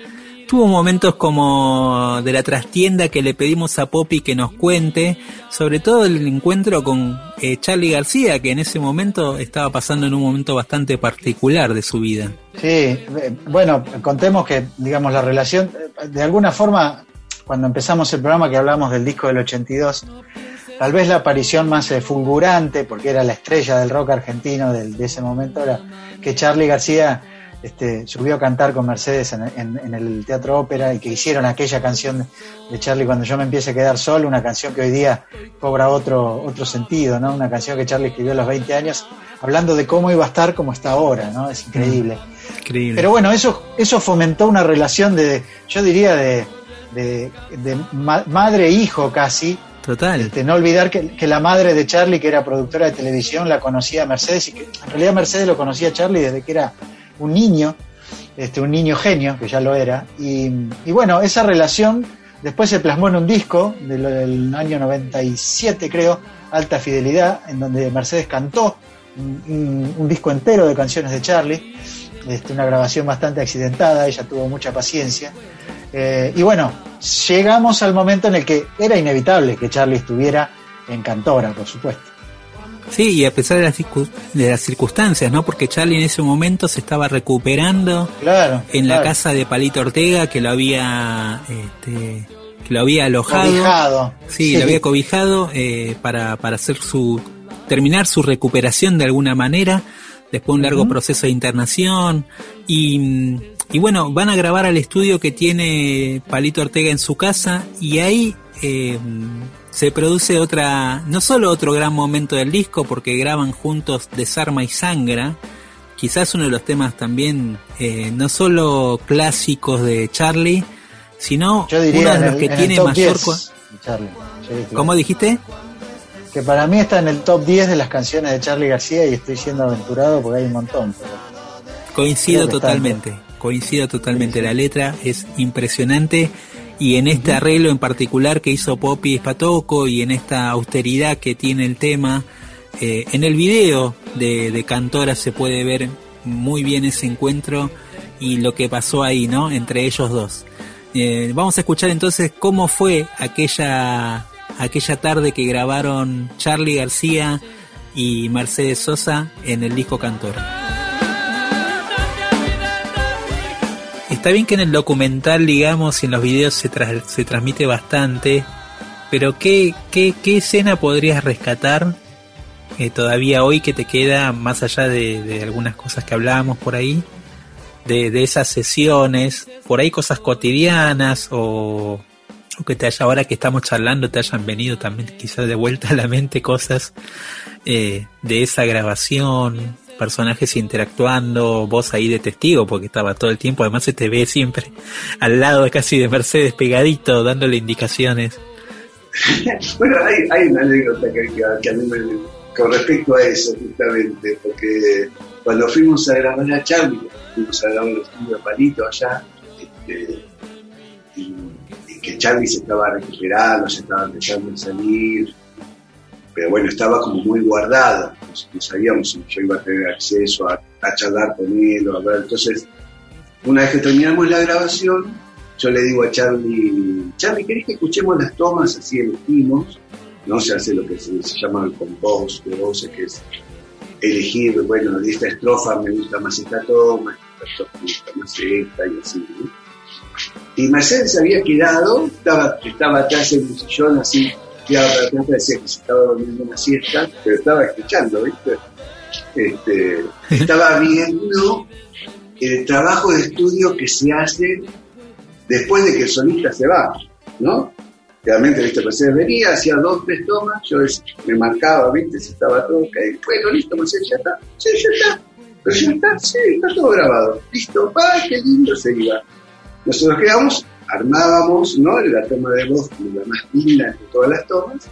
tuvo momentos como de la trastienda que le pedimos a Poppy que nos cuente sobre todo el encuentro con eh, Charlie García que en ese momento estaba pasando en un momento bastante particular de su vida. Sí, eh, bueno, contemos que, digamos, la relación, de alguna forma, cuando empezamos el programa que hablamos del disco del 82, tal vez la aparición más eh, fulgurante, porque era la estrella del rock argentino del- de ese momento, era que Charlie García este, subió a cantar con Mercedes en, en- en el Teatro Ópera y que hicieron aquella canción de Charlie cuando yo me empiece a quedar solo, una canción que hoy día cobra otro, otro sentido, ¿no? Una canción que Charlie escribió a los 20 años, hablando de cómo iba a estar como está ahora, ¿no? Es increíble. increíble Pero bueno, eso, eso fomentó una relación de, yo diría, de, de, de ma- madre-hijo casi. total Este, no olvidar que, que la madre de Charlie, que era productora de televisión, la conocía a Mercedes y que en realidad Mercedes lo conocía a Charlie desde que era un niño, este, un niño genio, que ya lo era. Y, y bueno, esa relación después se plasmó en un disco del, del año 97, creo, Alta Fidelidad, en donde Mercedes cantó un, un- un disco entero de canciones de Charlie, este, una grabación bastante accidentada, ella tuvo mucha paciencia. Eh, y bueno, llegamos al momento en el que era inevitable que Charlie estuviera en Cantora, por supuesto. Sí, y a pesar de las, de las circunstancias, ¿no? Porque Charlie en ese momento se estaba recuperando Claro. en la casa de Palito Ortega que lo había este, que lo había alojado. Cobijado. Sí, Sí. lo había cobijado eh, para, para hacer su terminar su recuperación de alguna manera después de un largo proceso de internación y, mm, y bueno van a grabar al estudio que tiene Palito Ortega en su casa y ahí eh, se produce otra no solo otro gran momento del disco porque graban juntos Desarma y Sangra quizás uno de los temas también eh, no solo clásicos de Charlie sino uno de los el- que tiene mayor 10, co- Charlie. Sí, sí. ¿Cómo dijiste? Que para mí está en el top 10 de las canciones de Charlie García y estoy siendo aventurado porque hay un montón. pero- Coincido totalmente, coincido totalmente. La letra es impresionante y en este arreglo en particular que hizo Poppy Spatoco y en esta austeridad que tiene el tema, eh, en el video de, de Cantora se puede ver muy bien ese encuentro y lo que pasó ahí, ¿no? Entre ellos dos. Eh, vamos a escuchar entonces cómo fue aquella aquella tarde que grabaron Charlie García y Mercedes Sosa en el disco Cantora. Está bien que en el documental, digamos, y en los videos se, se transmite bastante, pero ¿qué, qué, qué escena podrías rescatar eh, todavía hoy que te queda, más allá de, de algunas cosas que hablábamos por ahí, de, de esas sesiones, por ahí cosas cotidianas o, o que te haya, ahora que estamos charlando, te hayan venido también quizás de vuelta a la mente cosas eh, de esa grabación, personajes interactuando, vos ahí de testigo, porque estaba todo el tiempo, además se te ve siempre al lado casi de Mercedes pegadito, dándole indicaciones. *laughs* Bueno, hay, hay una anécdota que, que, a mí me, con respecto a eso, justamente, porque cuando fuimos a grabar a Charlie, fuimos a grabar el estudio de Palito allá, este, y, y que Charlie se estaba recuperando, se estaba empezando a salir, pero bueno, estaba como muy guardado, no, no sabíamos si yo iba a tener acceso a, charlar con él o a ver, entonces, una vez que terminamos la grabación, yo le digo a Charlie, Charlie, ¿querés que escuchemos las tomas así elegimos? No se hace lo que se, se llama el compose de que es elegir, bueno, de esta estrofa me gusta más esta toma, esta estrofa me gusta más esta y así. Y Mercedes se había quedado, estaba, estaba atrás en un sillón así, para atrás, parecía que se estaba durmiendo una siesta, pero estaba escuchando, ¿viste? Este, *laughs* estaba viendo el trabajo de estudio que se hace después de que el solista se va, ¿no? Realmente, viste, Mercedes venía, hacía dos, tres tomas, yo me marcaba, viste, si estaba todo ok, bueno, listo, Mercedes, ya está, sí, ya está, pero ya está, sí, está todo grabado, listo, ¡ay, qué lindo se iba! Nosotros quedamos, armábamos, ¿no? La toma de voz, la más linda de todas las tomas,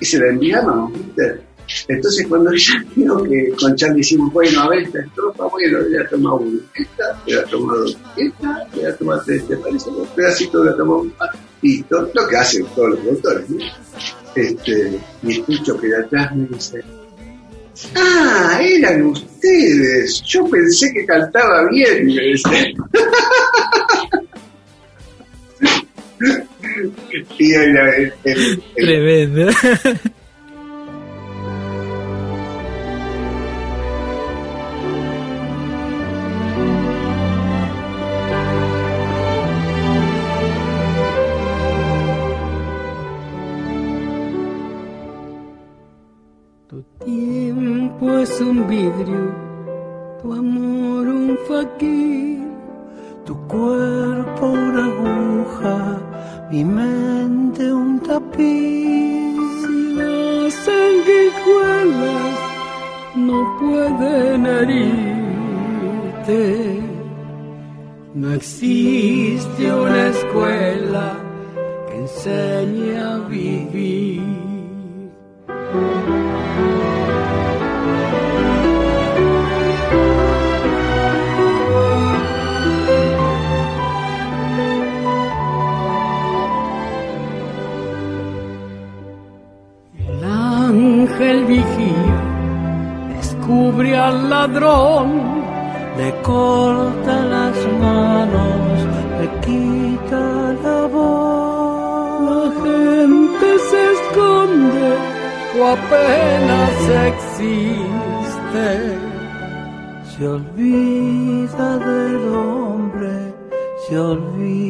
y se la enviábamos, ¿viste? Entonces cuando *laughs* ya vio que con Charlie hicimos, bueno, a ver esta estrofa, bueno, le ha tomado una, esta, le ha tomado esta, le ha tomado tres, ¿te parece? Un pedacito le ha tomado un ah, listo, lo que hacen todos los productores, ¿no? Este, y escucho que de atrás me dice, ah, eran ustedes, yo pensé que cantaba bien, me dice. *laughs* era el, el- el- Tremendo. tiempo es un vidrio, tu amor un faquir, tu cuerpo una aguja, mi mente un tapiz. Si las sanguijuelas no pueden herirte, no existe una escuela que enseñe a vivir. Apenas existe. Se olvida del hombre, se olvida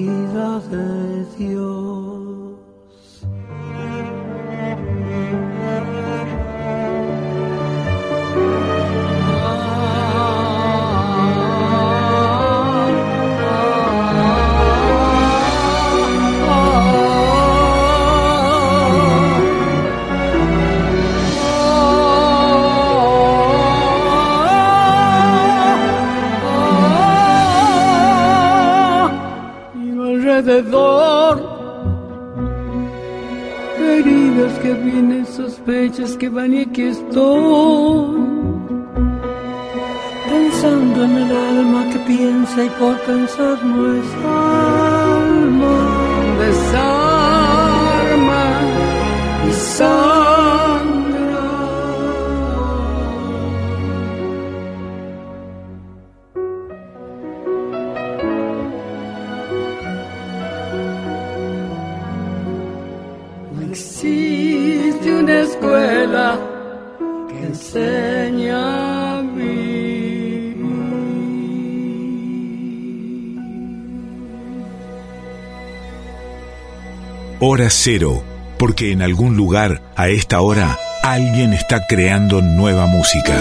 Hora cero, porque en algún lugar, a esta hora, alguien está creando nueva música.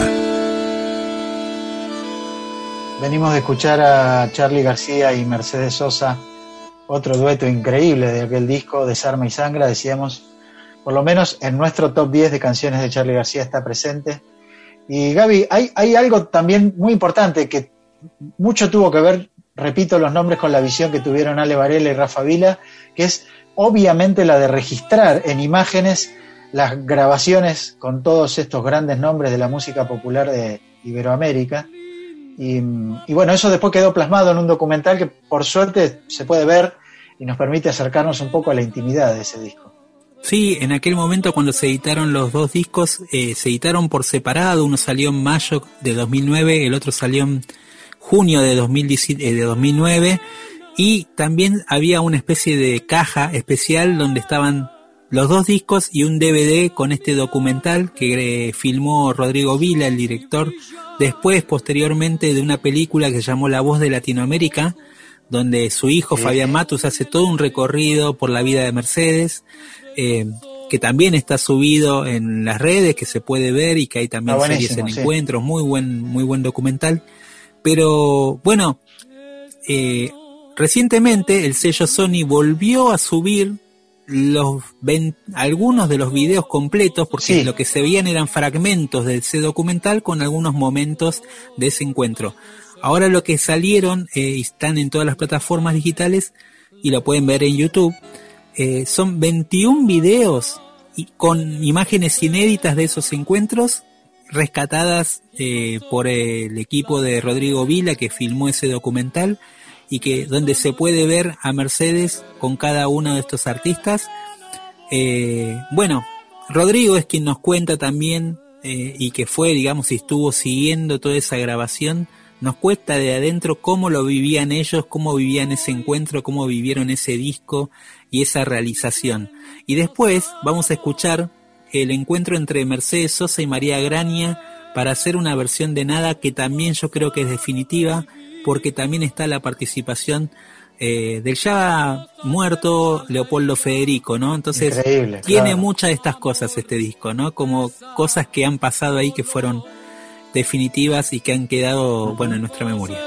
Venimos de escuchar a Charlie García y Mercedes Sosa, otro dueto increíble de aquel disco, Desarma y Sangra, decíamos, por lo menos en nuestro top 10 de canciones de Charlie García está presente. Y Gaby, hay, hay algo también muy importante que mucho tuvo que ver, repito los nombres, con la visión que tuvieron Ale Varela y Rafa Vila, que es obviamente la de registrar en imágenes las grabaciones con todos estos grandes nombres de la música popular de Iberoamérica. Y, bueno, eso después quedó plasmado en un documental que por suerte se puede ver y nos permite acercarnos un poco a la intimidad de ese disco. Sí, en aquel momento cuando se editaron los dos discos, eh, se editaron por separado, uno salió en mayo de 2009, el otro salió en junio de, 2010 eh, de 2009, y también había una especie de caja especial donde estaban los dos discos y un DVD con este documental que eh, filmó Rodrigo Vila, el director, después, posteriormente, de una película que se llamó La Voz de Latinoamérica, donde su hijo. Fabián Matus hace todo un recorrido por la vida de Mercedes, eh, que también está subido en las redes, que se puede ver y que hay también series en sí. encuentros, muy buen, muy buen documental. Pero bueno, eh, recientemente el sello Sony volvió a subir los algunos de los videos completos porque Sí. lo que se veían eran fragmentos de ese documental con algunos momentos de ese encuentro. Ahora lo que salieron eh, y están en todas las plataformas digitales y lo pueden ver en YouTube eh, son 21 videos y con imágenes inéditas de esos encuentros rescatadas eh, por el equipo de Rodrigo Vila que filmó ese documental y que donde se puede ver a Mercedes con cada uno de estos artistas. Eh, bueno, Rodrigo es quien nos cuenta también eh, y que fue, digamos, y estuvo siguiendo toda esa grabación, nos cuesta de adentro cómo lo vivían ellos, cómo vivían ese encuentro, cómo vivieron ese disco y esa realización. Y después vamos a escuchar el encuentro entre Mercedes Sosa y María Graña para hacer una versión de nada que también yo creo que es definitiva, porque también está la participación eh, del ya muerto Leopoldo Federico, ¿no? Entonces Increíble, tiene claro. muchas de estas cosas este disco, ¿no? Como cosas que han pasado ahí que fueron definitivas y que han quedado, bueno, en nuestra memoria.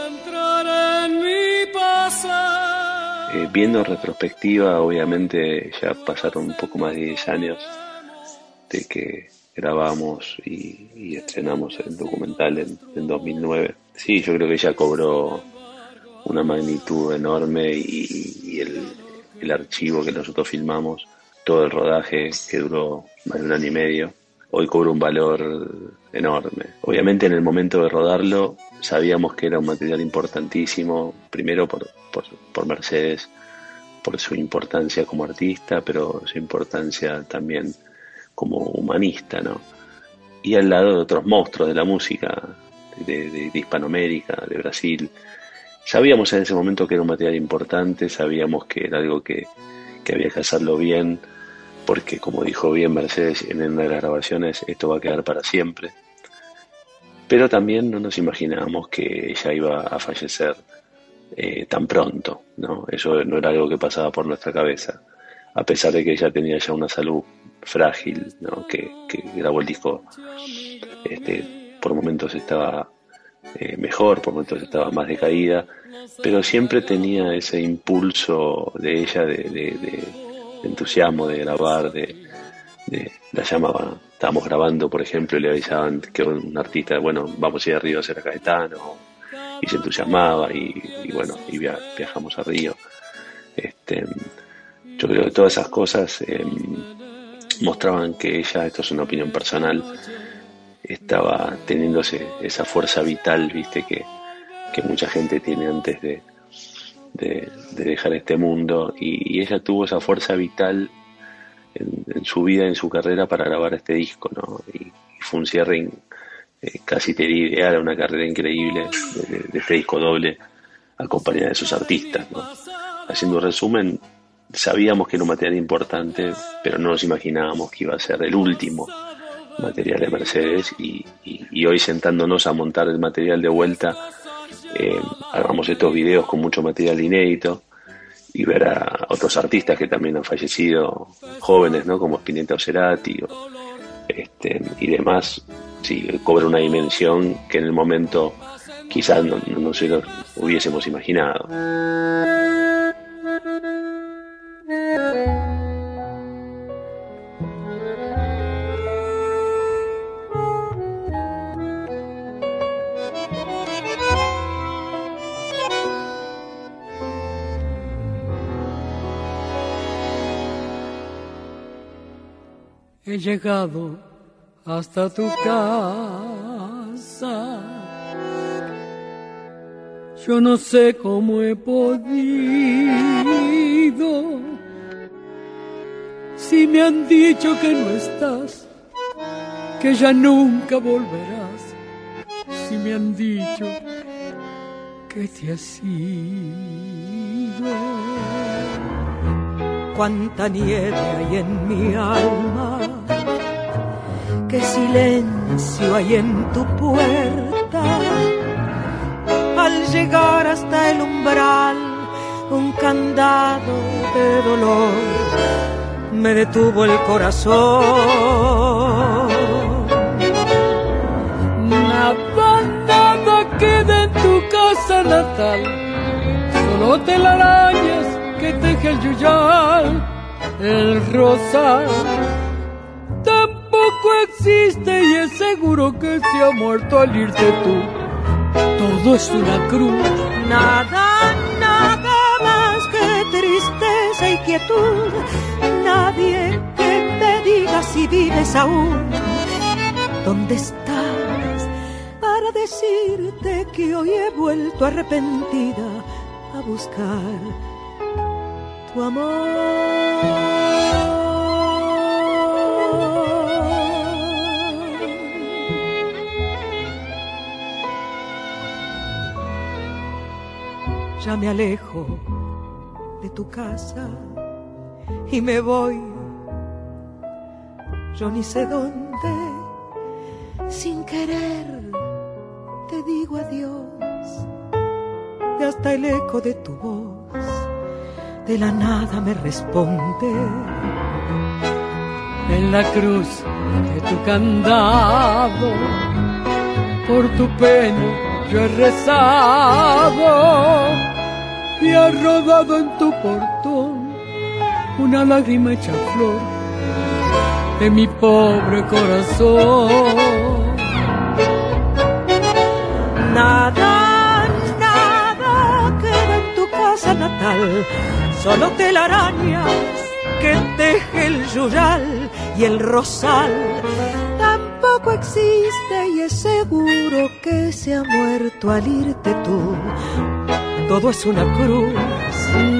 Eh, viendo en retrospectiva, obviamente ya pasaron un poco más de 10 años de que grabamos y, estrenamos el documental en, en 2009. Sí, yo creo que ya cobró una magnitud enorme y, el, archivo que nosotros filmamos, todo el rodaje que duró más de un año y medio, hoy cobra un valor enorme. Obviamente en el momento de rodarlo sabíamos que era un material importantísimo, primero por Mercedes, por su importancia como artista, pero su importancia también como humanista, ¿no? Y al lado de otros monstruos de la música, de, de- Hispanoamérica, de Brasil. Sabíamos en ese momento que era un material importante, sabíamos que era algo que, que había que hacerlo bien, porque como dijo bien Mercedes en una de las grabaciones, esto va a quedar para siempre. Pero también no nos imaginábamos que ella iba a fallecer eh, tan pronto, ¿no? Eso no era algo que pasaba por nuestra cabeza, a pesar de que ella tenía ya una salud frágil, ¿no? Que, grabó el disco, este, por momentos estaba eh, mejor, por momentos estaba más decaída, pero siempre tenía ese impulso de ella de, entusiasmo, de grabar, de, la llamaban, estábamos grabando, por ejemplo, y le avisaban que un artista, bueno, vamos a ir a Río a hacer a Caetano, y se entusiasmaba, y, y bueno, y via- viajamos a Río. Este, yo creo que todas esas cosas eh, mostraban que ella, esto es una opinión personal, estaba teniéndose esa fuerza vital, viste, que, que mucha gente tiene antes de, de, de dejar este mundo, y, ella tuvo esa fuerza vital en, en su vida, en su carrera para grabar este disco, ¿no? Y, y fue un cierre eh, casi te ideal, una carrera increíble de, de- de este disco doble, acompañada de sus artistas, ¿no? Haciendo un resumen, sabíamos que era un material importante, pero no nos imaginábamos que iba a ser el último material de Mercedes y, hoy sentándonos a montar el material de vuelta, eh, hagamos estos videos con mucho material inédito y ver a otros artistas que también han fallecido, jóvenes, ¿no? Como Spinetta o Cerati este, y demás, sí, cobra una dimensión que en el momento quizás no, no nos hubiésemos imaginado. He llegado hasta tu casa. Yo no sé cómo he podido. Si me han dicho que no estás, que ya nunca volverás. Si me han dicho que te has ido. Cuánta nieve hay en mi alma, qué silencio hay en tu puerta. Al llegar hasta el umbral, un candado de dolor me detuvo el corazón. Nada, nada queda en tu casa natal, solo telarañas que teje el yuyal, el rosal. Tampoco existe y es seguro que se ha muerto al irte tú. Todo es una cruz. Nada, nada más que tristeza y quietud. Nadie que me diga si vives aún. ¿Dónde estás? Para decirte que hoy he vuelto arrepentida a buscar tu amor. Ya me alejo de tu casa y me voy. Yo ni sé dónde, sin querer, te digo adiós. Y hasta el eco de tu voz de la nada me responde. En la cruz de tu candado, por tu pena yo he rezado y ha rodado en tu portón una lágrima hecha flor de mi pobre corazón. Nada, nada queda en tu casa natal, solo telarañas que teje el yuyal y el rosal. Tampoco existe y es seguro que se ha muerto al irte tú. Todo es una cruz.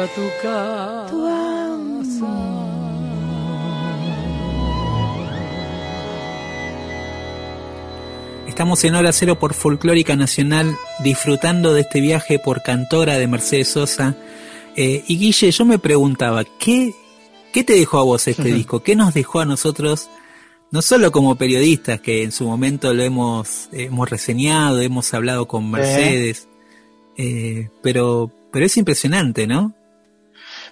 Hasta tu casa. Estamos en Hora Cero por Folclórica Nacional, disfrutando de este viaje por Cantora de Mercedes Sosa. Eh, y Guille, yo me preguntaba, ¿qué, ¿qué te dejó a vos este disco? ¿Qué nos dejó a nosotros, no solo como periodistas, que en su momento lo hemos, hemos reseñado, hemos hablado con Mercedes, eh, pero, pero es impresionante, ¿no?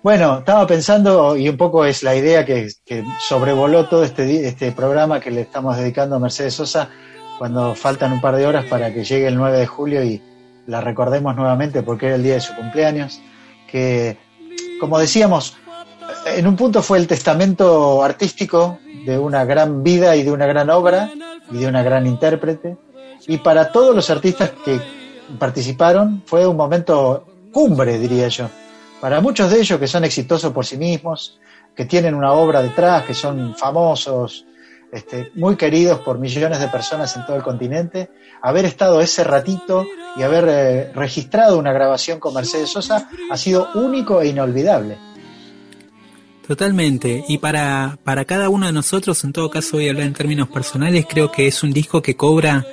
Bueno, estaba pensando, y un poco es la idea que, que sobrevoló todo este, este programa que le estamos dedicando a Mercedes Sosa, cuando faltan un par de horas para que llegue el 9 de julio y la recordemos nuevamente porque era el día de su cumpleaños, que, como decíamos, en un punto fue el testamento artístico de una gran vida y de una gran obra y de una gran intérprete, y para todos los artistas que participaron fue un momento cumbre, diría yo. Para muchos de ellos que son exitosos por sí mismos, que tienen una obra detrás, que son famosos, este, muy queridos por millones de personas en todo el continente, haber estado ese ratito y haber eh, registrado una grabación con Mercedes Sosa ha sido único e inolvidable. Totalmente. Y para, para cada uno de nosotros, en todo caso voy a hablar en términos personales, creo que es un disco que cobra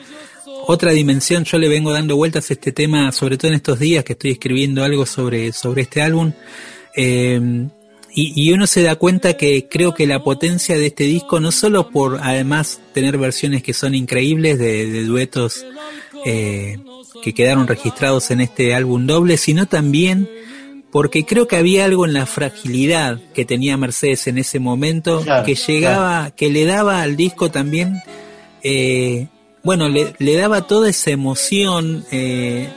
otra dimensión. Yo le vengo dando vueltas a este tema, sobre todo en estos días que estoy escribiendo algo sobre, sobre este álbum. Eh, y, y uno se da cuenta que creo que la potencia de este disco, no solo por además tener versiones que son increíbles de, de duetos eh, que quedaron registrados en este álbum doble, sino también porque creo que había algo en la fragilidad que tenía Mercedes en ese momento Claro, que llegaba, que le daba al disco también, eh, bueno, le, le daba toda esa emoción eh,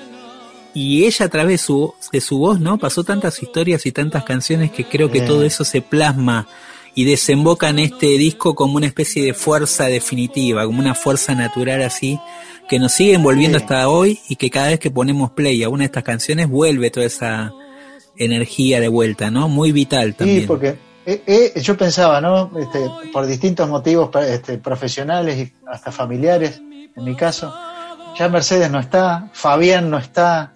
y ella a través de su, de su voz, ¿no? Pasó tantas historias y tantas canciones que creo que Bien. todo eso se plasma y desemboca en este disco como una especie de fuerza definitiva, como una fuerza natural así, que nos sigue envolviendo Sí. hasta hoy y que cada vez que ponemos play a una de estas canciones vuelve toda esa energía de vuelta, ¿no? Muy vital también. Sí, porque eh, eh, yo pensaba, ¿no? Este, por distintos motivos este, profesionales y hasta familiares, en mi caso, ya Mercedes no está, Fabián no está,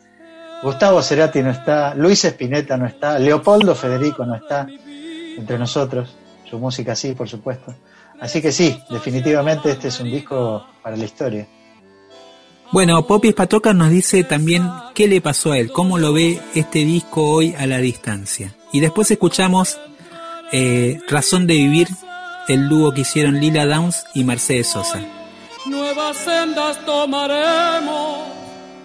Gustavo Cerati no está, Luis Espineta no está, Leopoldo Federico no está entre nosotros, su música sí, por supuesto. Así que sí, definitivamente este es un disco para la historia. Bueno, Popis Patoca nos dice también qué le pasó a él, cómo lo ve este disco hoy a la distancia. Y después escuchamos eh, Razón de Vivir, el dúo que hicieron Lila Downs y Mercedes Sosa. Nuevas sendas tomaremos.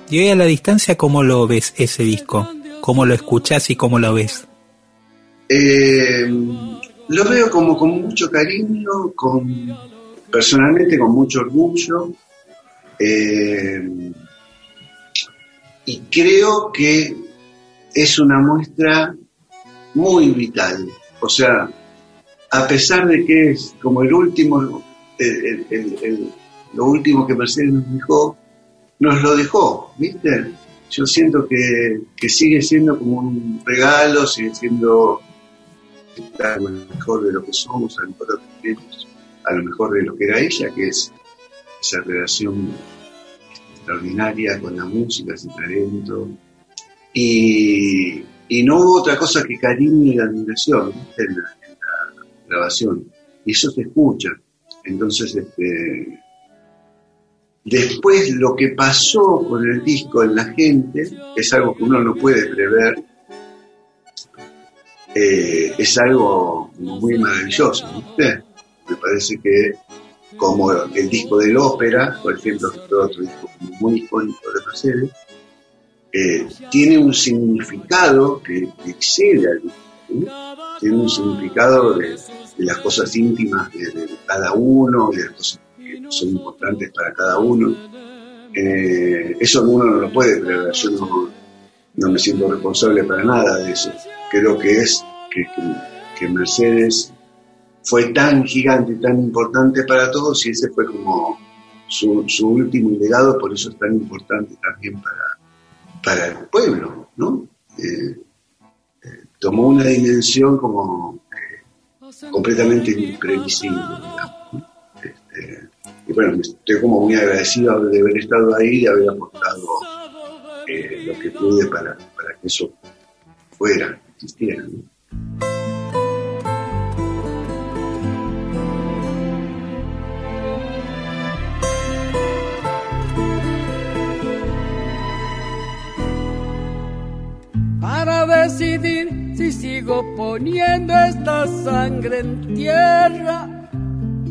Y hoy a la distancia, ¿cómo lo ves ese disco? ¿Cómo lo escuchás y cómo lo ves? Eh, lo veo como con mucho cariño, con personalmente con mucho orgullo. eh, y creo que es una muestra muy vital. O sea, a pesar de que es como el último, el- el- el- el- lo último que Mercedes nos dejó, nos lo dejó, ¿viste? Yo siento que, que sigue siendo como un regalo, sigue siendo a lo mejor de lo que somos, a lo mejor de lo que tenemos, a lo mejor de lo que era ella, que es esa relación extraordinaria con la música, ese talento. Y, y no hubo otra cosa que cariño y admiración en, en la grabación. Y eso se escucha. Entonces, este, después lo que pasó con el disco en la gente, es algo que uno no puede prever, eh, es algo muy maravilloso, ¿viste? Me parece que como el disco del ópera, por ejemplo, que fue otro disco muy icónico de Mercedes, eh, tiene un significado que, excede al disco, tiene un significado de, de las cosas íntimas de, de cada uno, de las cosas son importantes para cada uno. Eh, eso uno no lo puede prever, yo no, no me siento responsable para nada de eso. Creo que es que, Mercedes fue tan gigante y tan importante para todos y ese fue como su, su último legado, por eso es tan importante también para, para el pueblo, ¿no? Eh, eh, tomó una dimensión como completamente imprevisible. Este, y bueno, estoy como muy agradecido de haber estado ahí de haber aportado eh, lo que pude para, para que eso fuera, existiera. para decidir si sigo poniendo esta sangre en tierra.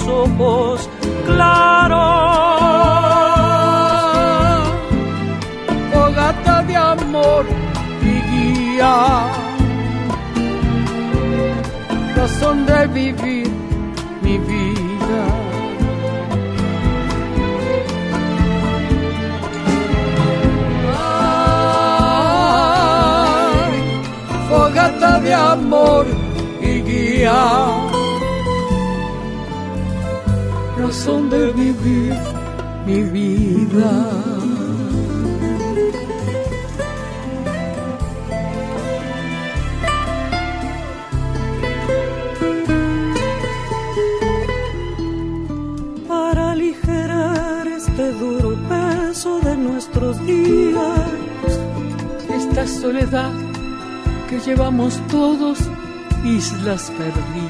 tus ojos claros. Fogata de amor y guía. Razón de vivir mi vida. Ay, fogata de amor y guía. Razón de vivir mi vida. para aligerar este duro peso de nuestros días. esta soledad que llevamos todos, islas perdidas.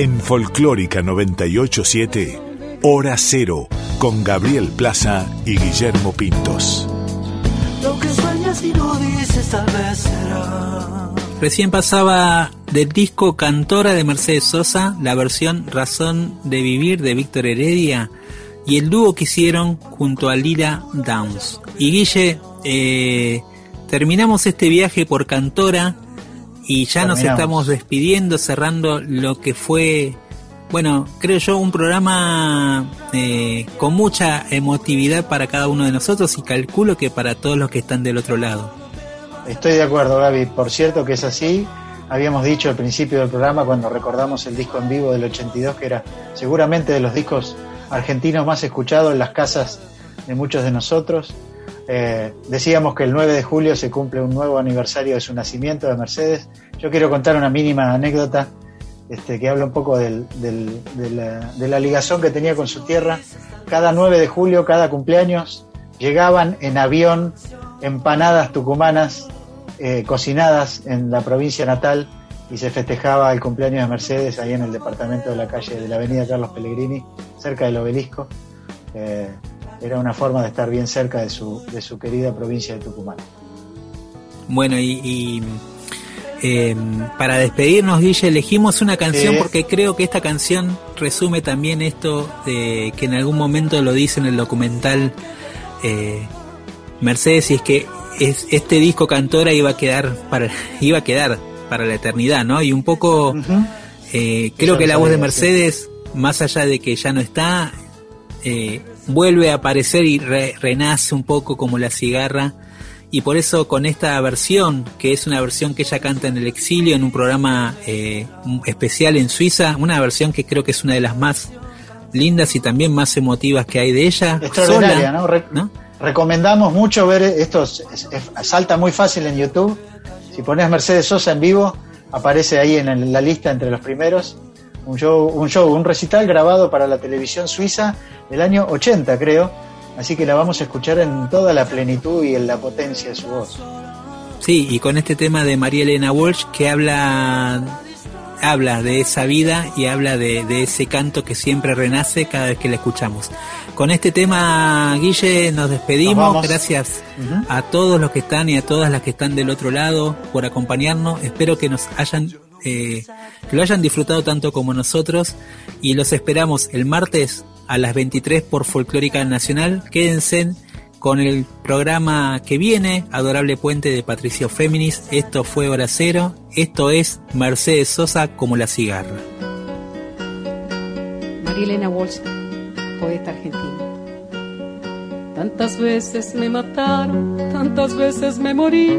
En Folclórica 987, Hora Cero, con Gabriel Plaza y Guillermo Pintos. Lo que sueñas y no dices tal vez será. Recién pasaba del disco Cantora de Mercedes Sosa la versión Razón de Vivir de Víctor Heredia y el dúo que hicieron junto a Lila Downs. Y Guille, eh, terminamos este viaje por Cantora y ya nos estamos despidiendo, cerrando lo que fue, bueno, creo yo, un programa eh, con mucha emotividad para cada uno de nosotros y calculo que para todos los que están del otro lado. Estoy de acuerdo, Gaby. Por cierto que es así. habíamos dicho al principio del programa cuando recordamos el disco en vivo del 82, que era seguramente de los discos argentinos más escuchados en las casas de muchos de nosotros. Eh, decíamos que el 9 de julio se cumple un nuevo aniversario de su nacimiento de Mercedes. Yo quiero contar una mínima anécdota este, que habla un poco de, la, de la ligación que tenía con su tierra. Cada 9 de julio, cada cumpleaños, llegaban en avión empanadas tucumanas eh, cocinadas en la provincia natal y se festejaba el cumpleaños de Mercedes ahí en el departamento de la calle de la avenida Carlos Pellegrini, cerca del obelisco. Eh, era una forma de estar bien cerca de su, de su querida provincia de Tucumán. Bueno, y, y, eh, para despedirnos, Guille, elegimos una canción Sí. porque creo que esta canción resume también esto de que en algún momento lo dice en el documental eh, Mercedes, y es que es, este disco Cantora iba a quedar para *laughs* iba a quedar para la eternidad, ¿no? Y un poco eh, creo que la voz de Mercedes, más allá de que ya no está, eh, vuelve a aparecer y re- renace un poco como la cigarra. Y por eso con esta versión, que es una versión que ella canta en el exilio, en un programa eh, especial en Suiza, una versión que creo que es una de las más lindas y también más emotivas que hay de ella. Extraordinaria, sola, ¿no? Re- Recomendamos mucho ver esto, es- es- salta muy fácil en YouTube. Si pones Mercedes Sosa en vivo, aparece ahí en la lista entre los primeros. Un show, un show, un recital grabado para la televisión suiza del año 80, creo. Así que la vamos a escuchar en toda la plenitud y en la potencia de su voz. Sí, y con este tema de María Elena Walsh que habla habla de esa vida y habla de, de ese canto que siempre renace cada vez que la escuchamos. Con este tema, Guille, nos despedimos. Nos. Gracias a todos los que están y a todas las que están del otro lado por acompañarnos. Espero que nos hayan eh, que lo hayan disfrutado tanto como nosotros y los esperamos el martes a las 23 por Folclórica Nacional. Quédense con el programa que viene, Adorable Puente de Patricio Féminis. Esto fue Hora Cero. Esto es Mercedes Sosa como la cigarra. María Elena Walsh, poeta argentina. Tantas veces me mataron, tantas veces me morí.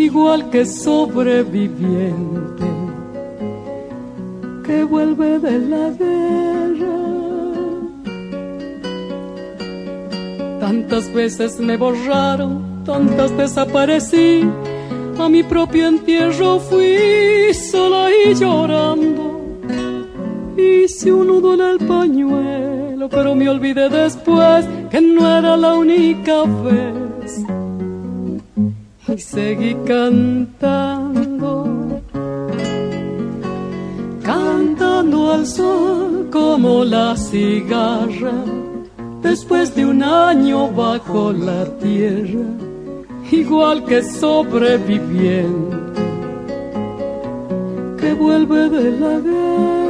igual que sobreviviente que vuelve de la guerra. Tantas veces me borraron, tantas desaparecí. A mi propio entierro fui sola y llorando. Hice un nudo en el pañuelo, pero me olvidé después que no era la única vez. Y seguí cantando, cantando al sol como la cigarra. Después de un año bajo la tierra, igual que sobreviviente que vuelve de la guerra.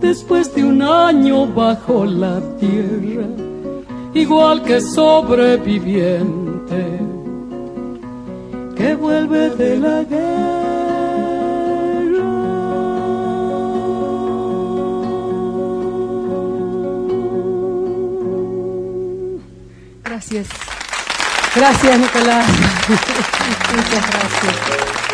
después de un año bajo la tierra, igual que sobreviviente que vuelve de la guerra. Gracias. Gracias, Nicolás. *laughs* Muchas gracias.